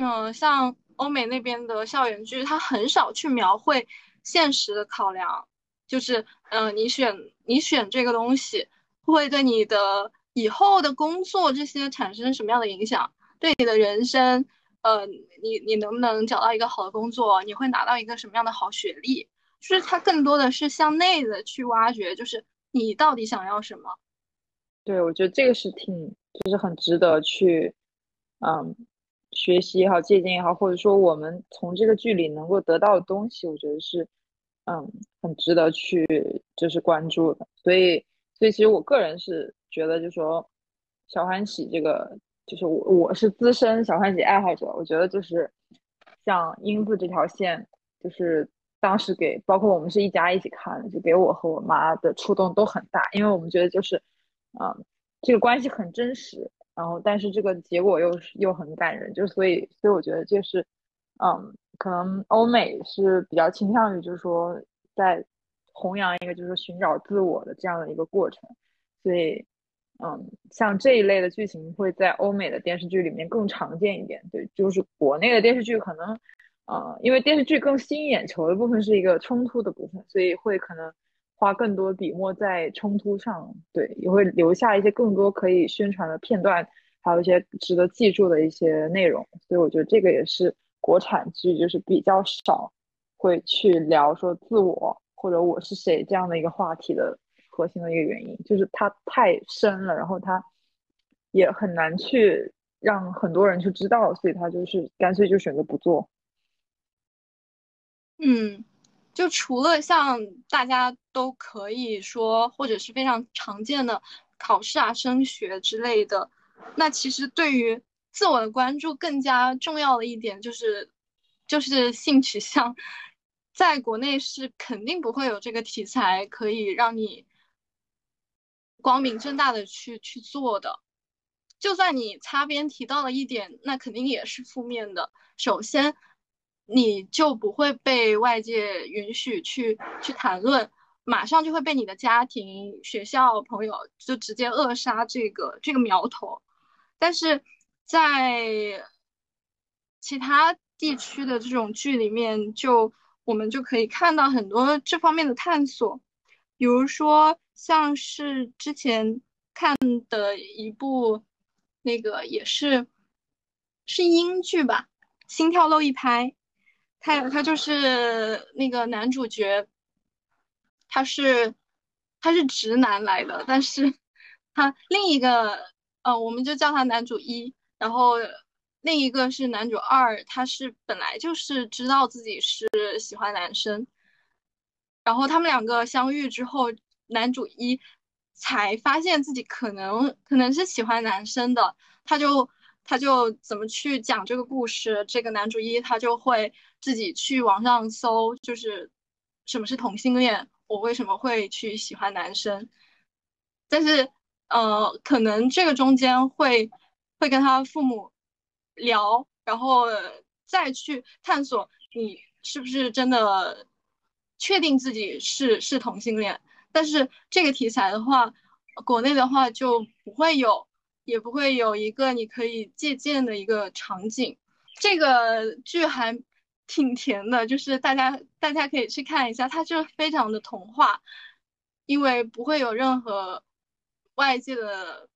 嗯，像欧美那边的校园剧，它很少去描绘现实的考量，就是嗯，你选你选这个东西会对你的以后的工作这些产生什么样的影响？对你的人生，呃，你你能不能找到一个好的工作？你会拿到一个什么样的好学历？就是它更多的是向内的去挖掘，就是你到底想要什么？对，我觉得这个是挺，就是很值得去，嗯，学习也好，借鉴也好，或者说我们从这个剧里能够得到的东西，我觉得是，嗯，很值得去就是关注的。所以，所以其实我个人是觉得，就说小欢喜这个，就是我我是资深小欢喜爱好者，我觉得就是像英子这条线，就是。当时给包括我们是一家一起看的，就给我和我妈的触动都很大，因为我们觉得就是，嗯，这个关系很真实，然后但是这个结果又是又很感人，就所以所以我觉得就是，嗯，可能欧美是比较倾向于就是说在弘扬一个就是寻找自我的这样的一个过程，所以嗯，像这一类的剧情会在欧美的电视剧里面更常见一点，对，就是国内的电视剧可能。呃，因为电视剧更吸引眼球的部分是一个冲突的部分，所以会可能花更多笔墨在冲突上，对，也会留下一些更多可以宣传的片段，还有一些值得记住的一些内容。所以我觉得这个也是国产剧就是比较少会去聊说自我或者我是谁这样的一个话题的核心的一个原因，就是它太深了，然后它也很难去让很多人去知道，所以他就是干脆就选择不做。嗯，就除了像大家都可以说，或者是非常常见的考试啊、升学之类的，那其实对于自我的关注更加重要的一点就是，就是性取向，在国内是肯定不会有这个题材可以让你光明正大的去去做的。就算你擦边提到了一点，那肯定也是负面的。首先。你就不会被外界允许去去谈论，马上就会被你的家庭、学校、朋友就直接扼杀这个这个苗头。但是在其他地区的这种剧里面，就我们就可以看到很多这方面的探索，比如说像是之前看的一部那个也是是英剧吧，《心跳漏一拍》。他他就是那个男主角，他是他是直男来的，但是他另一个呃，我们就叫他男主一，然后另一个是男主二，他是本来就是知道自己是喜欢男生，然后他们两个相遇之后，男主一才发现自己可能可能是喜欢男生的，他就他就怎么去讲这个故事，这个男主一他就会自己去网上搜，就是什么是同性恋。我为什么会去喜欢男生？但是，呃，可能这个中间会会跟他父母聊，然后再去探索你是不是真的确定自己是是同性恋。但是这个题材的话，国内的话就不会有，也不会有一个你可以借鉴的一个场景。这个剧还。挺甜的，就是大家大家可以去看一下，它就非常的童话，因为不会有任何外界的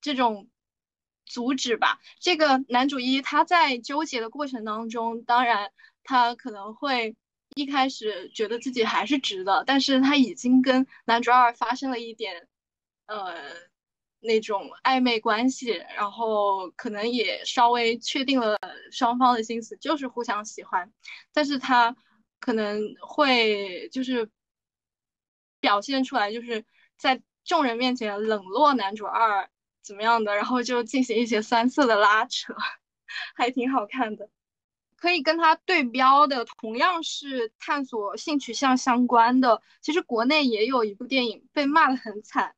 这种阻止吧。这个男主一他在纠结的过程当中，当然他可能会一开始觉得自己还是直的，但是他已经跟男主二发生了一点，呃。那种暧昧关系，然后可能也稍微确定了双方的心思，就是互相喜欢，但是他可能会就是表现出来，就是在众人面前冷落男主二怎么样的，然后就进行一些酸涩的拉扯，还挺好看的。可以跟他对标的，同样是探索性取向相关的，其实国内也有一部电影被骂得很惨。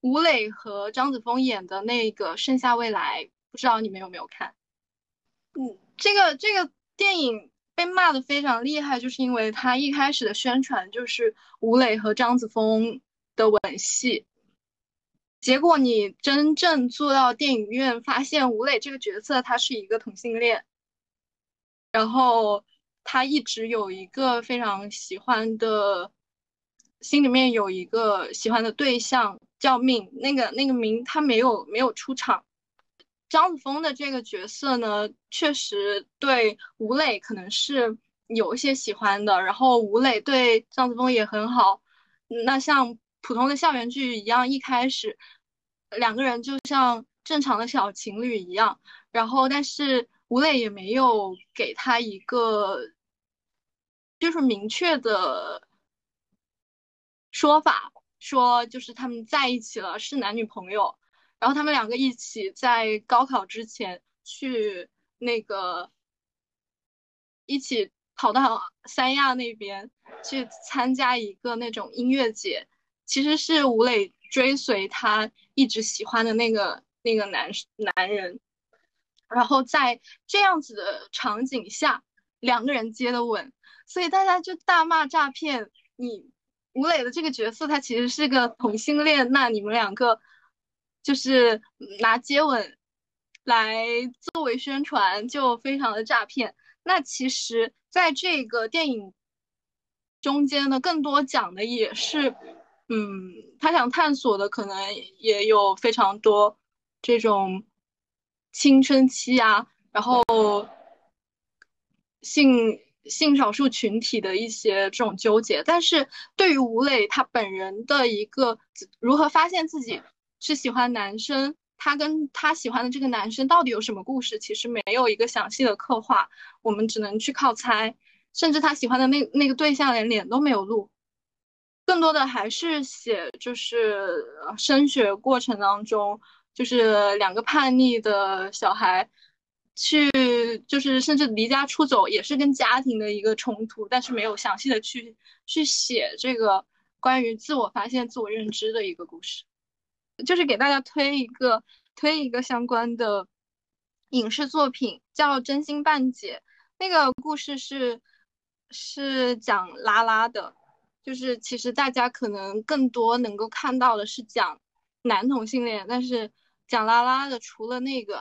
吴磊和张子枫演的那个《盛夏未来》，不知道你们有没有看？嗯，这个这个电影被骂的非常厉害，就是因为他一开始的宣传就是吴磊和张子枫的吻戏，结果你真正坐到电影院，发现吴磊这个角色他是一个同性恋，然后他一直有一个非常喜欢的，心里面有一个喜欢的对象。叫命，那个那个名他没有没有出场。张子枫的这个角色呢，确实对吴磊可能是有一些喜欢的，然后吴磊对张子枫也很好。那像普通的校园剧一样，一开始两个人就像正常的小情侣一样，然后但是吴磊也没有给他一个就是明确的说法。说就是他们在一起了，是男女朋友。然后他们两个一起在高考之前去那个一起跑到三亚那边去参加一个那种音乐节。其实是吴磊追随他一直喜欢的那个那个男男人。然后在这样子的场景下，两个人接的吻，所以大家就大骂诈骗你。吴磊的这个角色，他其实是个同性恋。那你们两个就是拿接吻来作为宣传，就非常的诈骗。那其实，在这个电影中间呢，更多讲的也是，嗯，他想探索的可能也有非常多这种青春期啊，然后性。性少数群体的一些这种纠结，但是对于吴磊他本人的一个如何发现自己是喜欢男生，他跟他喜欢的这个男生到底有什么故事，其实没有一个详细的刻画，我们只能去靠猜，甚至他喜欢的那那个对象连脸都没有露，更多的还是写就是升学过程当中，就是两个叛逆的小孩。去就是甚至离家出走也是跟家庭的一个冲突，但是没有详细的去去写这个关于自我发现、自我认知的一个故事，就是给大家推一个推一个相关的影视作品，叫《真心半解》。那个故事是是讲拉拉的，就是其实大家可能更多能够看到的是讲男同性恋，但是讲拉拉的除了那个。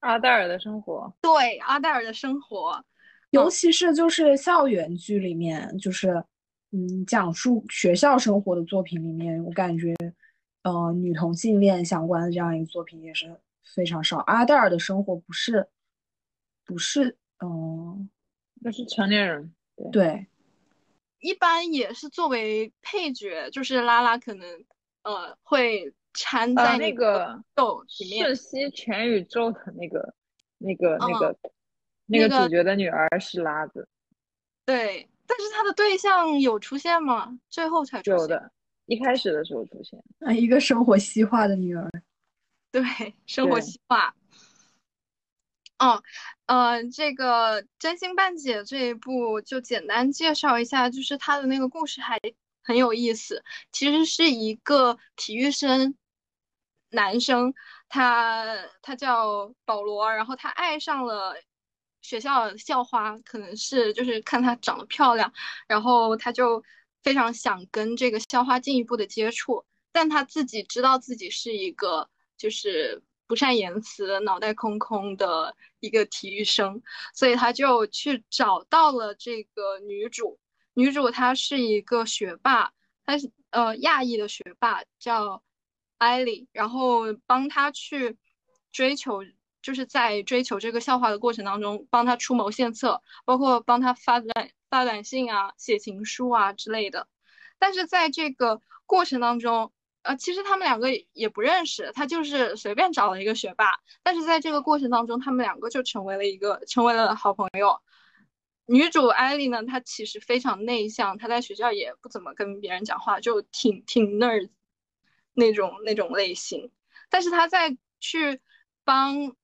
阿黛尔的生活，对阿黛尔的生活，尤其是就是校园剧里面，就是嗯，讲述学校生活的作品里面，我感觉，呃，女同性恋相关的这样一个作品也是非常少。阿黛尔的生活不是，不是，嗯，那是成年人，对，一般也是作为配角，就是拉拉可能呃会掺在那个斗里面。瞬息全宇宙的那个那个那个那个主角的女儿是拉子。对，但是他的对象有出现吗？最后才出现有的，一开始的时候出现。啊，一个生活西化的女儿。对，生活西化。哦，呃，这个《真心半解》这一部就简单介绍一下，就是他的那个故事还很有意思。其实是一个体育生，男生，他他叫保罗，然后他爱上了学校校花，可能是就是看她长得漂亮，然后他就非常想跟这个校花进一步的接触，但他自己知道自己是一个就是。不善言辞、脑袋空空的一个体育生，所以他就去找到了这个女主。女主她是一个学霸，她是呃亚裔的学霸，叫艾莉。然后帮他去追求，就是在追求这个校花的过程当中，帮他出谋献策，包括帮他发短发短信啊、写情书啊之类的。但是在这个过程当中，呃，其实他们两个也不认识，他就是随便找了一个学霸，但是在这个过程当中，他们两个就成为了一个成为了好朋友。女主艾莉呢，她其实非常内向，她在学校也不怎么跟别人讲话，就挺挺 nerd 那种那种类型。但是她在去帮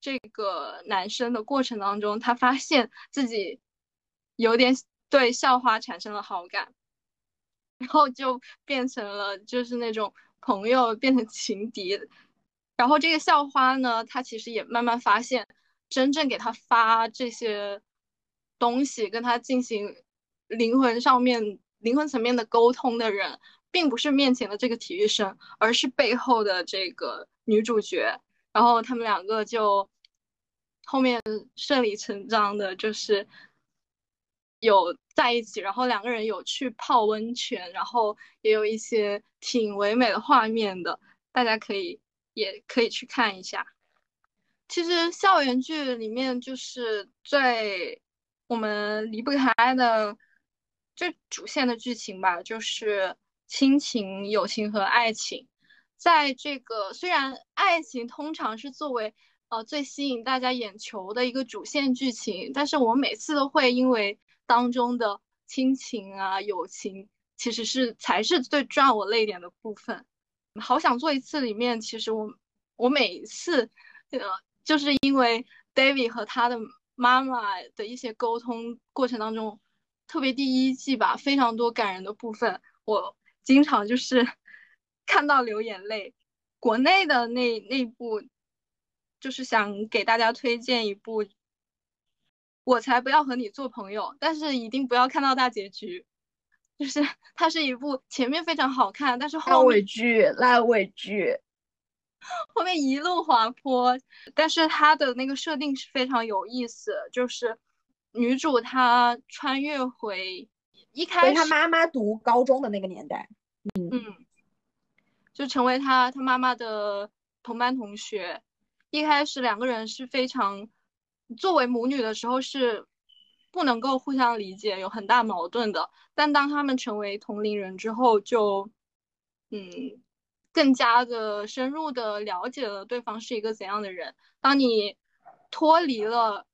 这个男生的过程当中，她发现自己有点对校花产生了好感。然后就变成了就是那种朋友变成情敌，然后这个校花呢，她其实也慢慢发现，真正给他发这些东西，跟他进行灵魂上面、灵魂层面的沟通的人，并不是面前的这个体育生，而是背后的这个女主角。然后他们两个就后面顺理成章的，就是。有在一起，然后两个人有去泡温泉，然后也有一些挺唯美的画面的，大家可以也可以去看一下。其实校园剧里面就是最我们离不开的最主线的剧情吧，就是亲情、友情和爱情。在这个虽然爱情通常是作为呃最吸引大家眼球的一个主线剧情，但是我每次都会因为当中的亲情啊、友情，其实是才是最赚我泪点的部分。好想做一次里面，其实我我每一次，呃，就是因为 David 和他的妈妈的一些沟通过程当中，特别第一季吧，非常多感人的部分，我经常就是 看到流眼泪。国内的那那部，就是想给大家推荐一部。我才不要和你做朋友，但是一定不要看到大结局。就是它是一部前面非常好看，但是后烂尾剧，烂尾剧，后面一路滑坡。但是它的那个设定是非常有意思，就是女主她穿越回一开始她妈妈读高中的那个年代，嗯，就成为他他妈妈的同班同学。一开始两个人是非常。作为母女的时候是不能够互相理解，有很大矛盾的。但当他们成为同龄人之后，就嗯，更加的深入的了解了对方是一个怎样的人。当你脱离了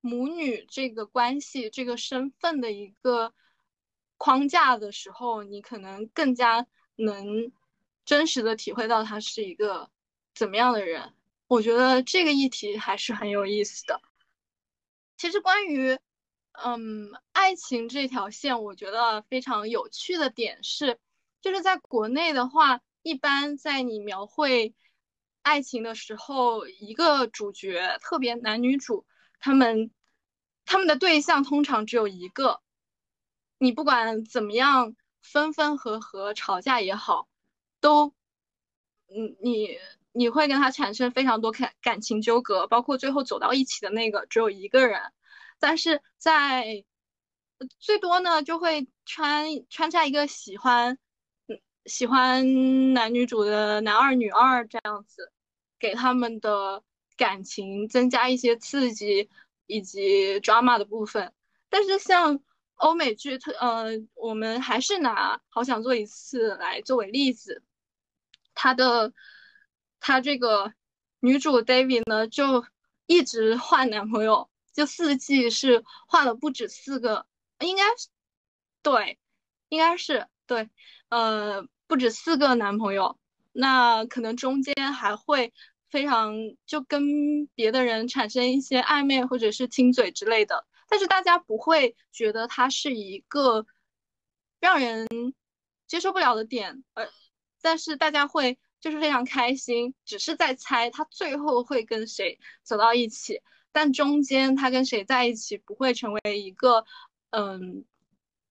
母女这个关系、这个身份的一个框架的时候，你可能更加能真实的体会到他是一个怎么样的人。我觉得这个议题还是很有意思的。其实关于，嗯，爱情这条线，我觉得非常有趣的点是，就是在国内的话，一般在你描绘爱情的时候，一个主角，特别男女主，他们他们的对象通常只有一个，你不管怎么样分分合合，吵架也好，都，嗯，你。你会跟他产生非常多感感情纠葛，包括最后走到一起的那个只有一个人，但是在最多呢就会穿穿插一个喜欢，嗯喜欢男女主的男二女二这样子，给他们的感情增加一些刺激以及 drama 的部分。但是像欧美剧特呃，我们还是拿《好想做一次》来作为例子，他的他这个女主 David 呢，就一直换男朋友，就四季是换了不止四个，应该是对，应该是对，呃，不止四个男朋友，那可能中间还会非常就跟别的人产生一些暧昧或者是亲嘴之类的。但是大家不会觉得它是一个让人接受不了的点，呃，但是大家会就是非常开心，只是在猜他最后会跟谁走到一起，但中间他跟谁在一起不会成为一个，嗯，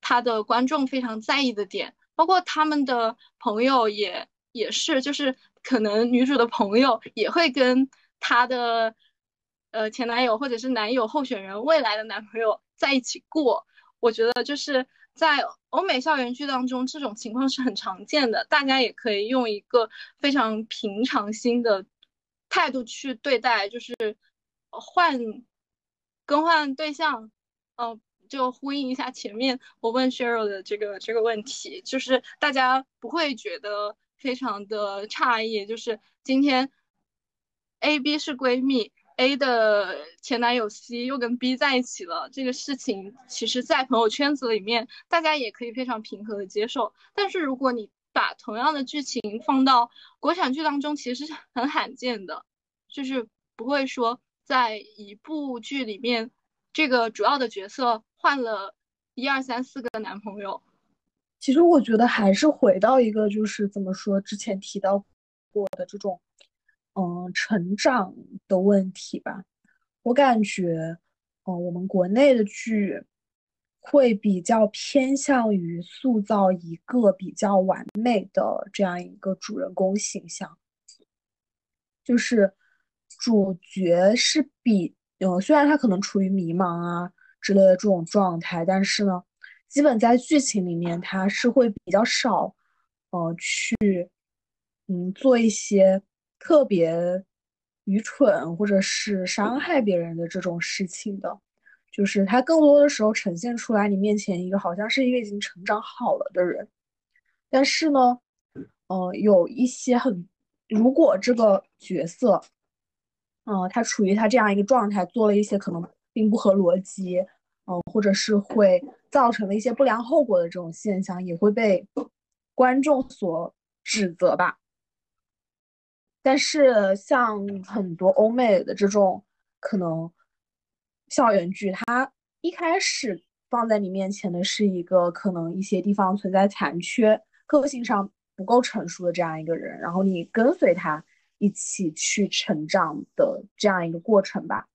他的观众非常在意的点，包括他们的朋友也也是，就是可能女主的朋友也会跟他的。呃，前男友或者是男友候选人未来的男朋友在一起过，我觉得就是在欧美校园剧当中，这种情况是很常见的。大家也可以用一个非常平常心的态度去对待，就是换更换对象。嗯，就呼应一下前面我问 Cheryl 的这个这个问题，就是大家不会觉得非常的诧异，就是今天 A、B 是闺蜜。A 的前男友 C 又跟 B 在一起了，这个事情其实，在朋友圈子里面，大家也可以非常平和的接受。但是，如果你把同样的剧情放到国产剧当中，其实是很罕见的，就是不会说在一部剧里面，这个主要的角色换了一二三四个男朋友。其实，我觉得还是回到一个，就是怎么说，之前提到过的这种。嗯，成长的问题吧，我感觉，嗯，我们国内的剧会比较偏向于塑造一个比较完美的这样一个主人公形象，就是主角是比，嗯，虽然他可能处于迷茫啊之类的这种状态，但是呢，基本在剧情里面他是会比较少，呃，去，嗯，做一些。特别愚蠢或者是伤害别人的这种事情的，就是他更多的时候呈现出来你面前一个好像是一个已经成长好了的人，但是呢，嗯，有一些很，如果这个角色，嗯，他处于他这样一个状态，做了一些可能并不合逻辑，嗯，或者是会造成了一些不良后果的这种现象，也会被观众所指责吧。但是像很多欧美的这种可能校园剧，它一开始放在你面前的是一个可能一些地方存在残缺、个性上不够成熟的这样一个人，然后你跟随他一起去成长的这样一个过程吧。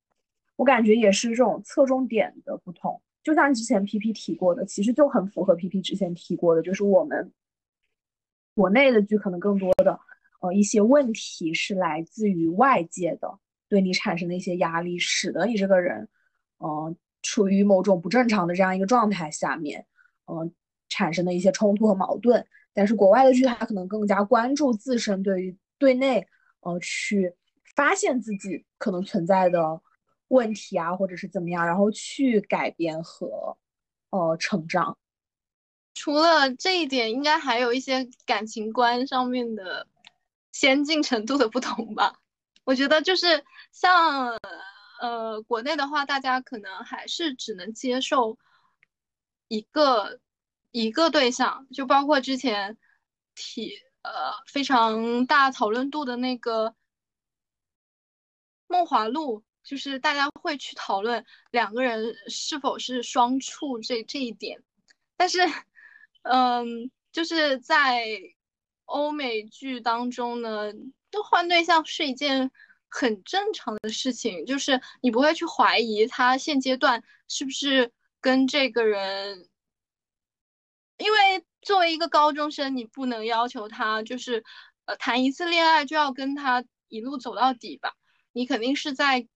我感觉也是这种侧重点的不同，就像之前 P P 提过的，其实就很符合 P P 之前提过的，就是我们国内的剧可能更多的。呃，一些问题是来自于外界的，对你产生的一些压力，使得你这个人，呃，处于某种不正常的这样一个状态下面，嗯，产生的一些冲突和矛盾。但是国外的剧，它可能更加关注自身对于对内，呃，去发现自己可能存在的问题啊，或者是怎么样，然后去改变和呃成长。除了这一点，应该还有一些感情观上面的。先进程度的不同吧，我觉得就是像呃国内的话，大家可能还是只能接受一个一个对象，就包括之前提呃非常大讨论度的那个《梦华录》，就是大家会去讨论两个人是否是双处这这一点，但是嗯就是在。欧美剧当中呢，就换对象是一件很正常的事情，就是你不会去怀疑他现阶段是不是跟这个人，因为作为一个高中生，你不能要求他就是呃谈一次恋爱就要跟他一路走到底吧，你肯定是在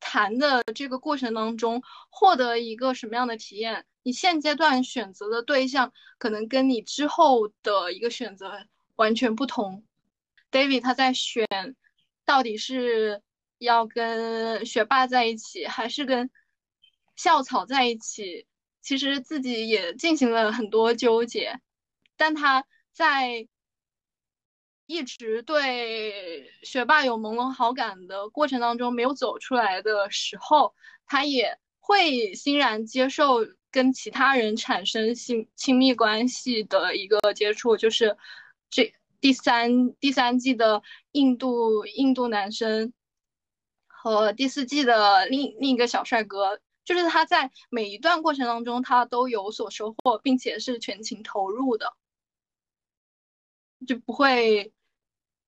谈的这个过程当中获得一个什么样的体验。你现阶段选择的对象，可能跟你之后的一个选择完全不同。David 他在选，到底是要跟学霸在一起，还是跟校草在一起？其实自己也进行了很多纠结，但他在一直对学霸有朦胧好感的过程当中没有走出来的时候，他也会欣然接受跟其他人产生亲亲密关系的一个接触，就是这第三第三季的印度印度男生和第四季的另另一个小帅哥。就是他在每一段过程当中，他都有所收获，并且是全情投入的，就不会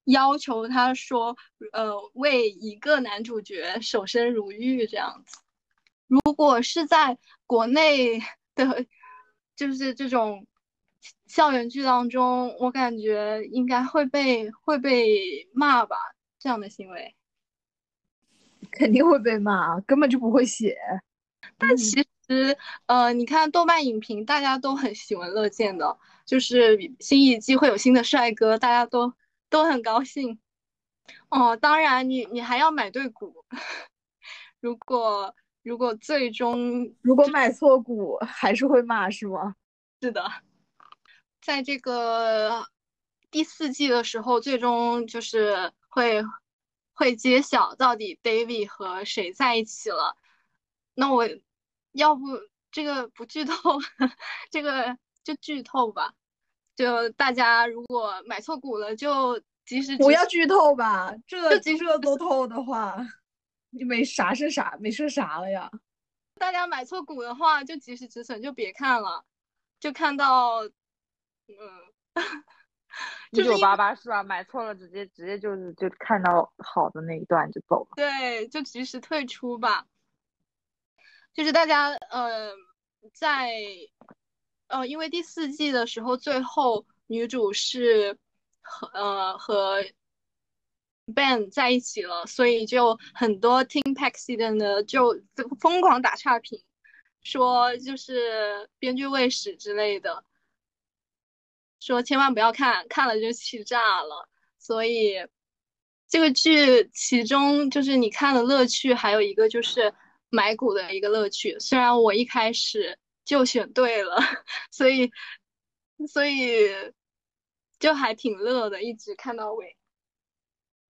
要求他说，呃，为一个男主角守身如玉这样子。如果是在国内的，就是这种校园剧当中，我感觉应该会被会被骂吧，这样的行为 肯定会被骂，根本就不会写。但其实，呃，你看豆瓣影评，大家都很喜闻乐见的，就是新一季会有新的帅哥，大家都都很高兴。哦，当然，你你还要买对股，如果如果最终如果买错股，还是会骂是吗？是的，在这个第四季的时候，最终就是会会揭晓到底 David 和谁在一起了。那我要不这个不剧透，这个就剧透吧。就大家如果买错股了，就及时不要剧透吧。这这都透的话，你没啥是啥，没说啥了呀。大家买错股的话，就及时止损，就别看了。就看到，嗯，一九八八是吧？买错了，直接直接就是就看到好的那一段就走了。对，就及时退出吧。就是大家呃，在呃，因为第四季的时候，最后女主是和呃和 Ben 在一起了，所以就很多 Team Paxton 的就疯狂打差评，说就是编剧未史之类的，说千万不要看，看了就气炸了。所以这个剧其中就是你看的乐趣，还有一个就是。买股的一个乐趣，虽然我一开始就选对了，所以所以就还挺乐的，一直看到尾。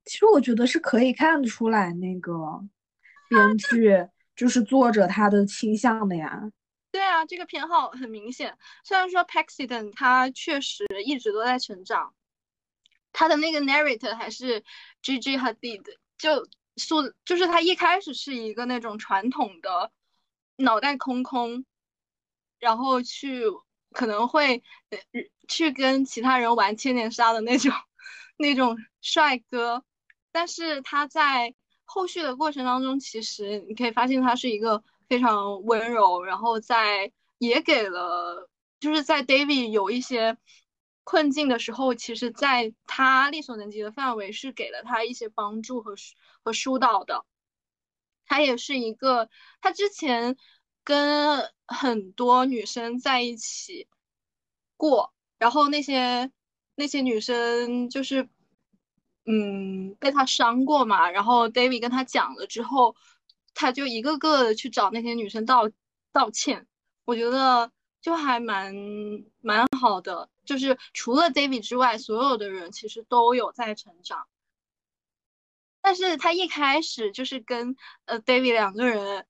其实我觉得是可以看得出来，那个编剧就是作者他的倾向的呀。对啊，这个偏好很明显。虽然说 Paxton 他确实一直都在成长，他的那个 narrator 还是 Gigi Hadid，就。塑就是他一开始是一个那种传统的脑袋空空，然后去可能会去跟其他人玩千年杀的那种 那种帅哥，但是他在后续的过程当中，其实你可以发现他是一个非常温柔，然后在也给了就是在 David 有一些。困境的时候，其实在他力所能及的范围是给了他一些帮助和和疏导的。他也是一个，他之前跟很多女生在一起过，然后那些那些女生就是，嗯，被他伤过嘛。然后 David 跟他讲了之后，他就一个个的去找那些女生道道歉。我觉得就还蛮蛮好的。就是除了 David 之外，所有的人其实都有在成长。但是他一开始就是跟呃 David 两个人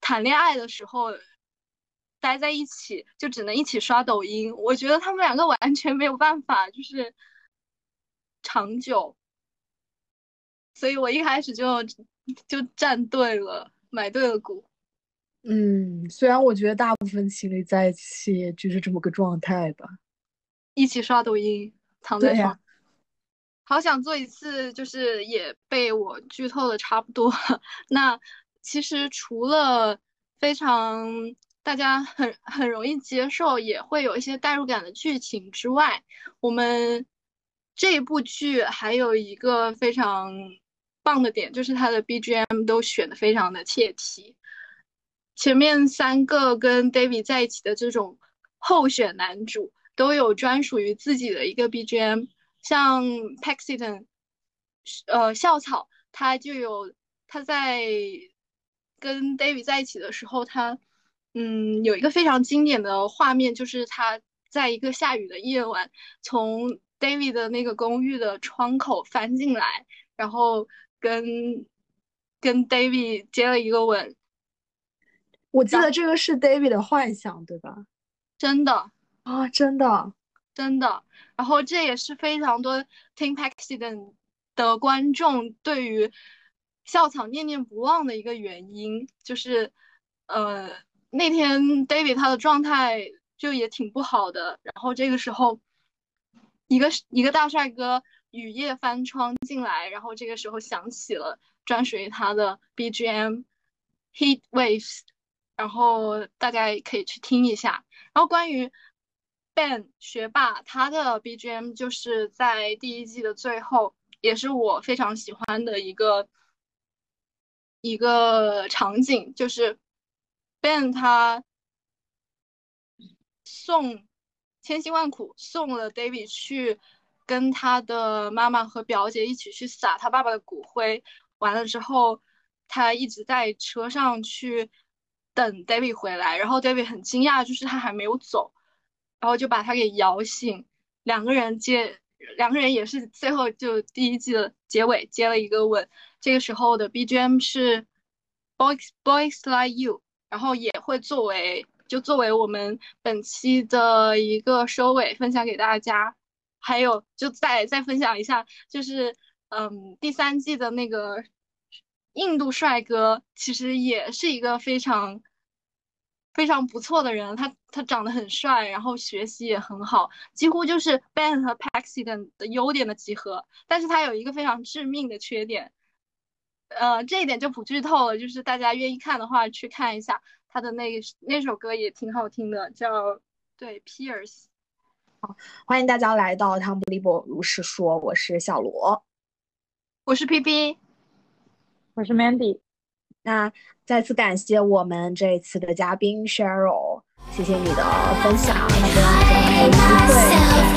谈恋爱的时候，待在一起就只能一起刷抖音。我觉得他们两个完全没有办法就是长久，所以我一开始就就站对了，买对了股。嗯，虽然我觉得大部分情侣在一起就是这么个状态吧。一起刷抖音，躺在床，好想做一次，就是也被我剧透的差不多。那其实除了非常大家很很容易接受，也会有一些代入感的剧情之外，我们这部剧还有一个非常棒的点，就是它的 BGM 都选的非常的切题。前面三个跟 David 在一起的这种候选男主。都有专属于自己的一个 BGM，像 Paxton，呃，校草，他就有他在跟 David 在一起的时候，他嗯，有一个非常经典的画面，就是他在一个下雨的夜晚，从 David 的那个公寓的窗口翻进来，然后跟跟 David 接了一个吻。我记得这个是 David 的幻想，对吧？真的啊，真的，真的。然后这也是非常多 Team Accident 的观众对于校草念念不忘的一个原因，就是呃那天 David 他的状态就也挺不好的，然后这个时候一个一个大帅哥雨夜翻窗进来，然后这个时候响起了专属于他的 BGM Heat Waves，然后大家可以去听一下。然后关于 Ben 学霸，他的 BGM 就是在第一季的最后，也是我非常喜欢的一个一个场景，就是 Ben 他送千辛万苦送了 David 去跟他的妈妈和表姐一起去撒他爸爸的骨灰，完了之后，他一直在车上去等 David 回来，然后 David 很惊讶，就是他还没有走。然后就把他给摇醒，两个人接，两个人也是最后就第一季的结尾接了一个吻。这个时候的 BGM 是 Boys Boys Like You，然后也会作为就作为我们本期的一个收尾分享给大家。还有就再再分享一下，就是嗯第三季的那个印度帅哥，其实也是一个非常。非常不错的人，他他长得很帅，然后学习也很好，几乎就是 Ben 和 Paxton 的优点的集合。但是他有一个非常致命的缺点，呃，这一点就不剧透了，就是大家愿意看的话去看一下他的那那首歌也挺好听的，叫对 Pierce。好，欢迎大家来到汤布利伯如是说，我是小罗，我是 P P，我是 Mandy。那再次感谢我们这一次的嘉宾 Cheryl，谢谢你的分享，那么我们还有机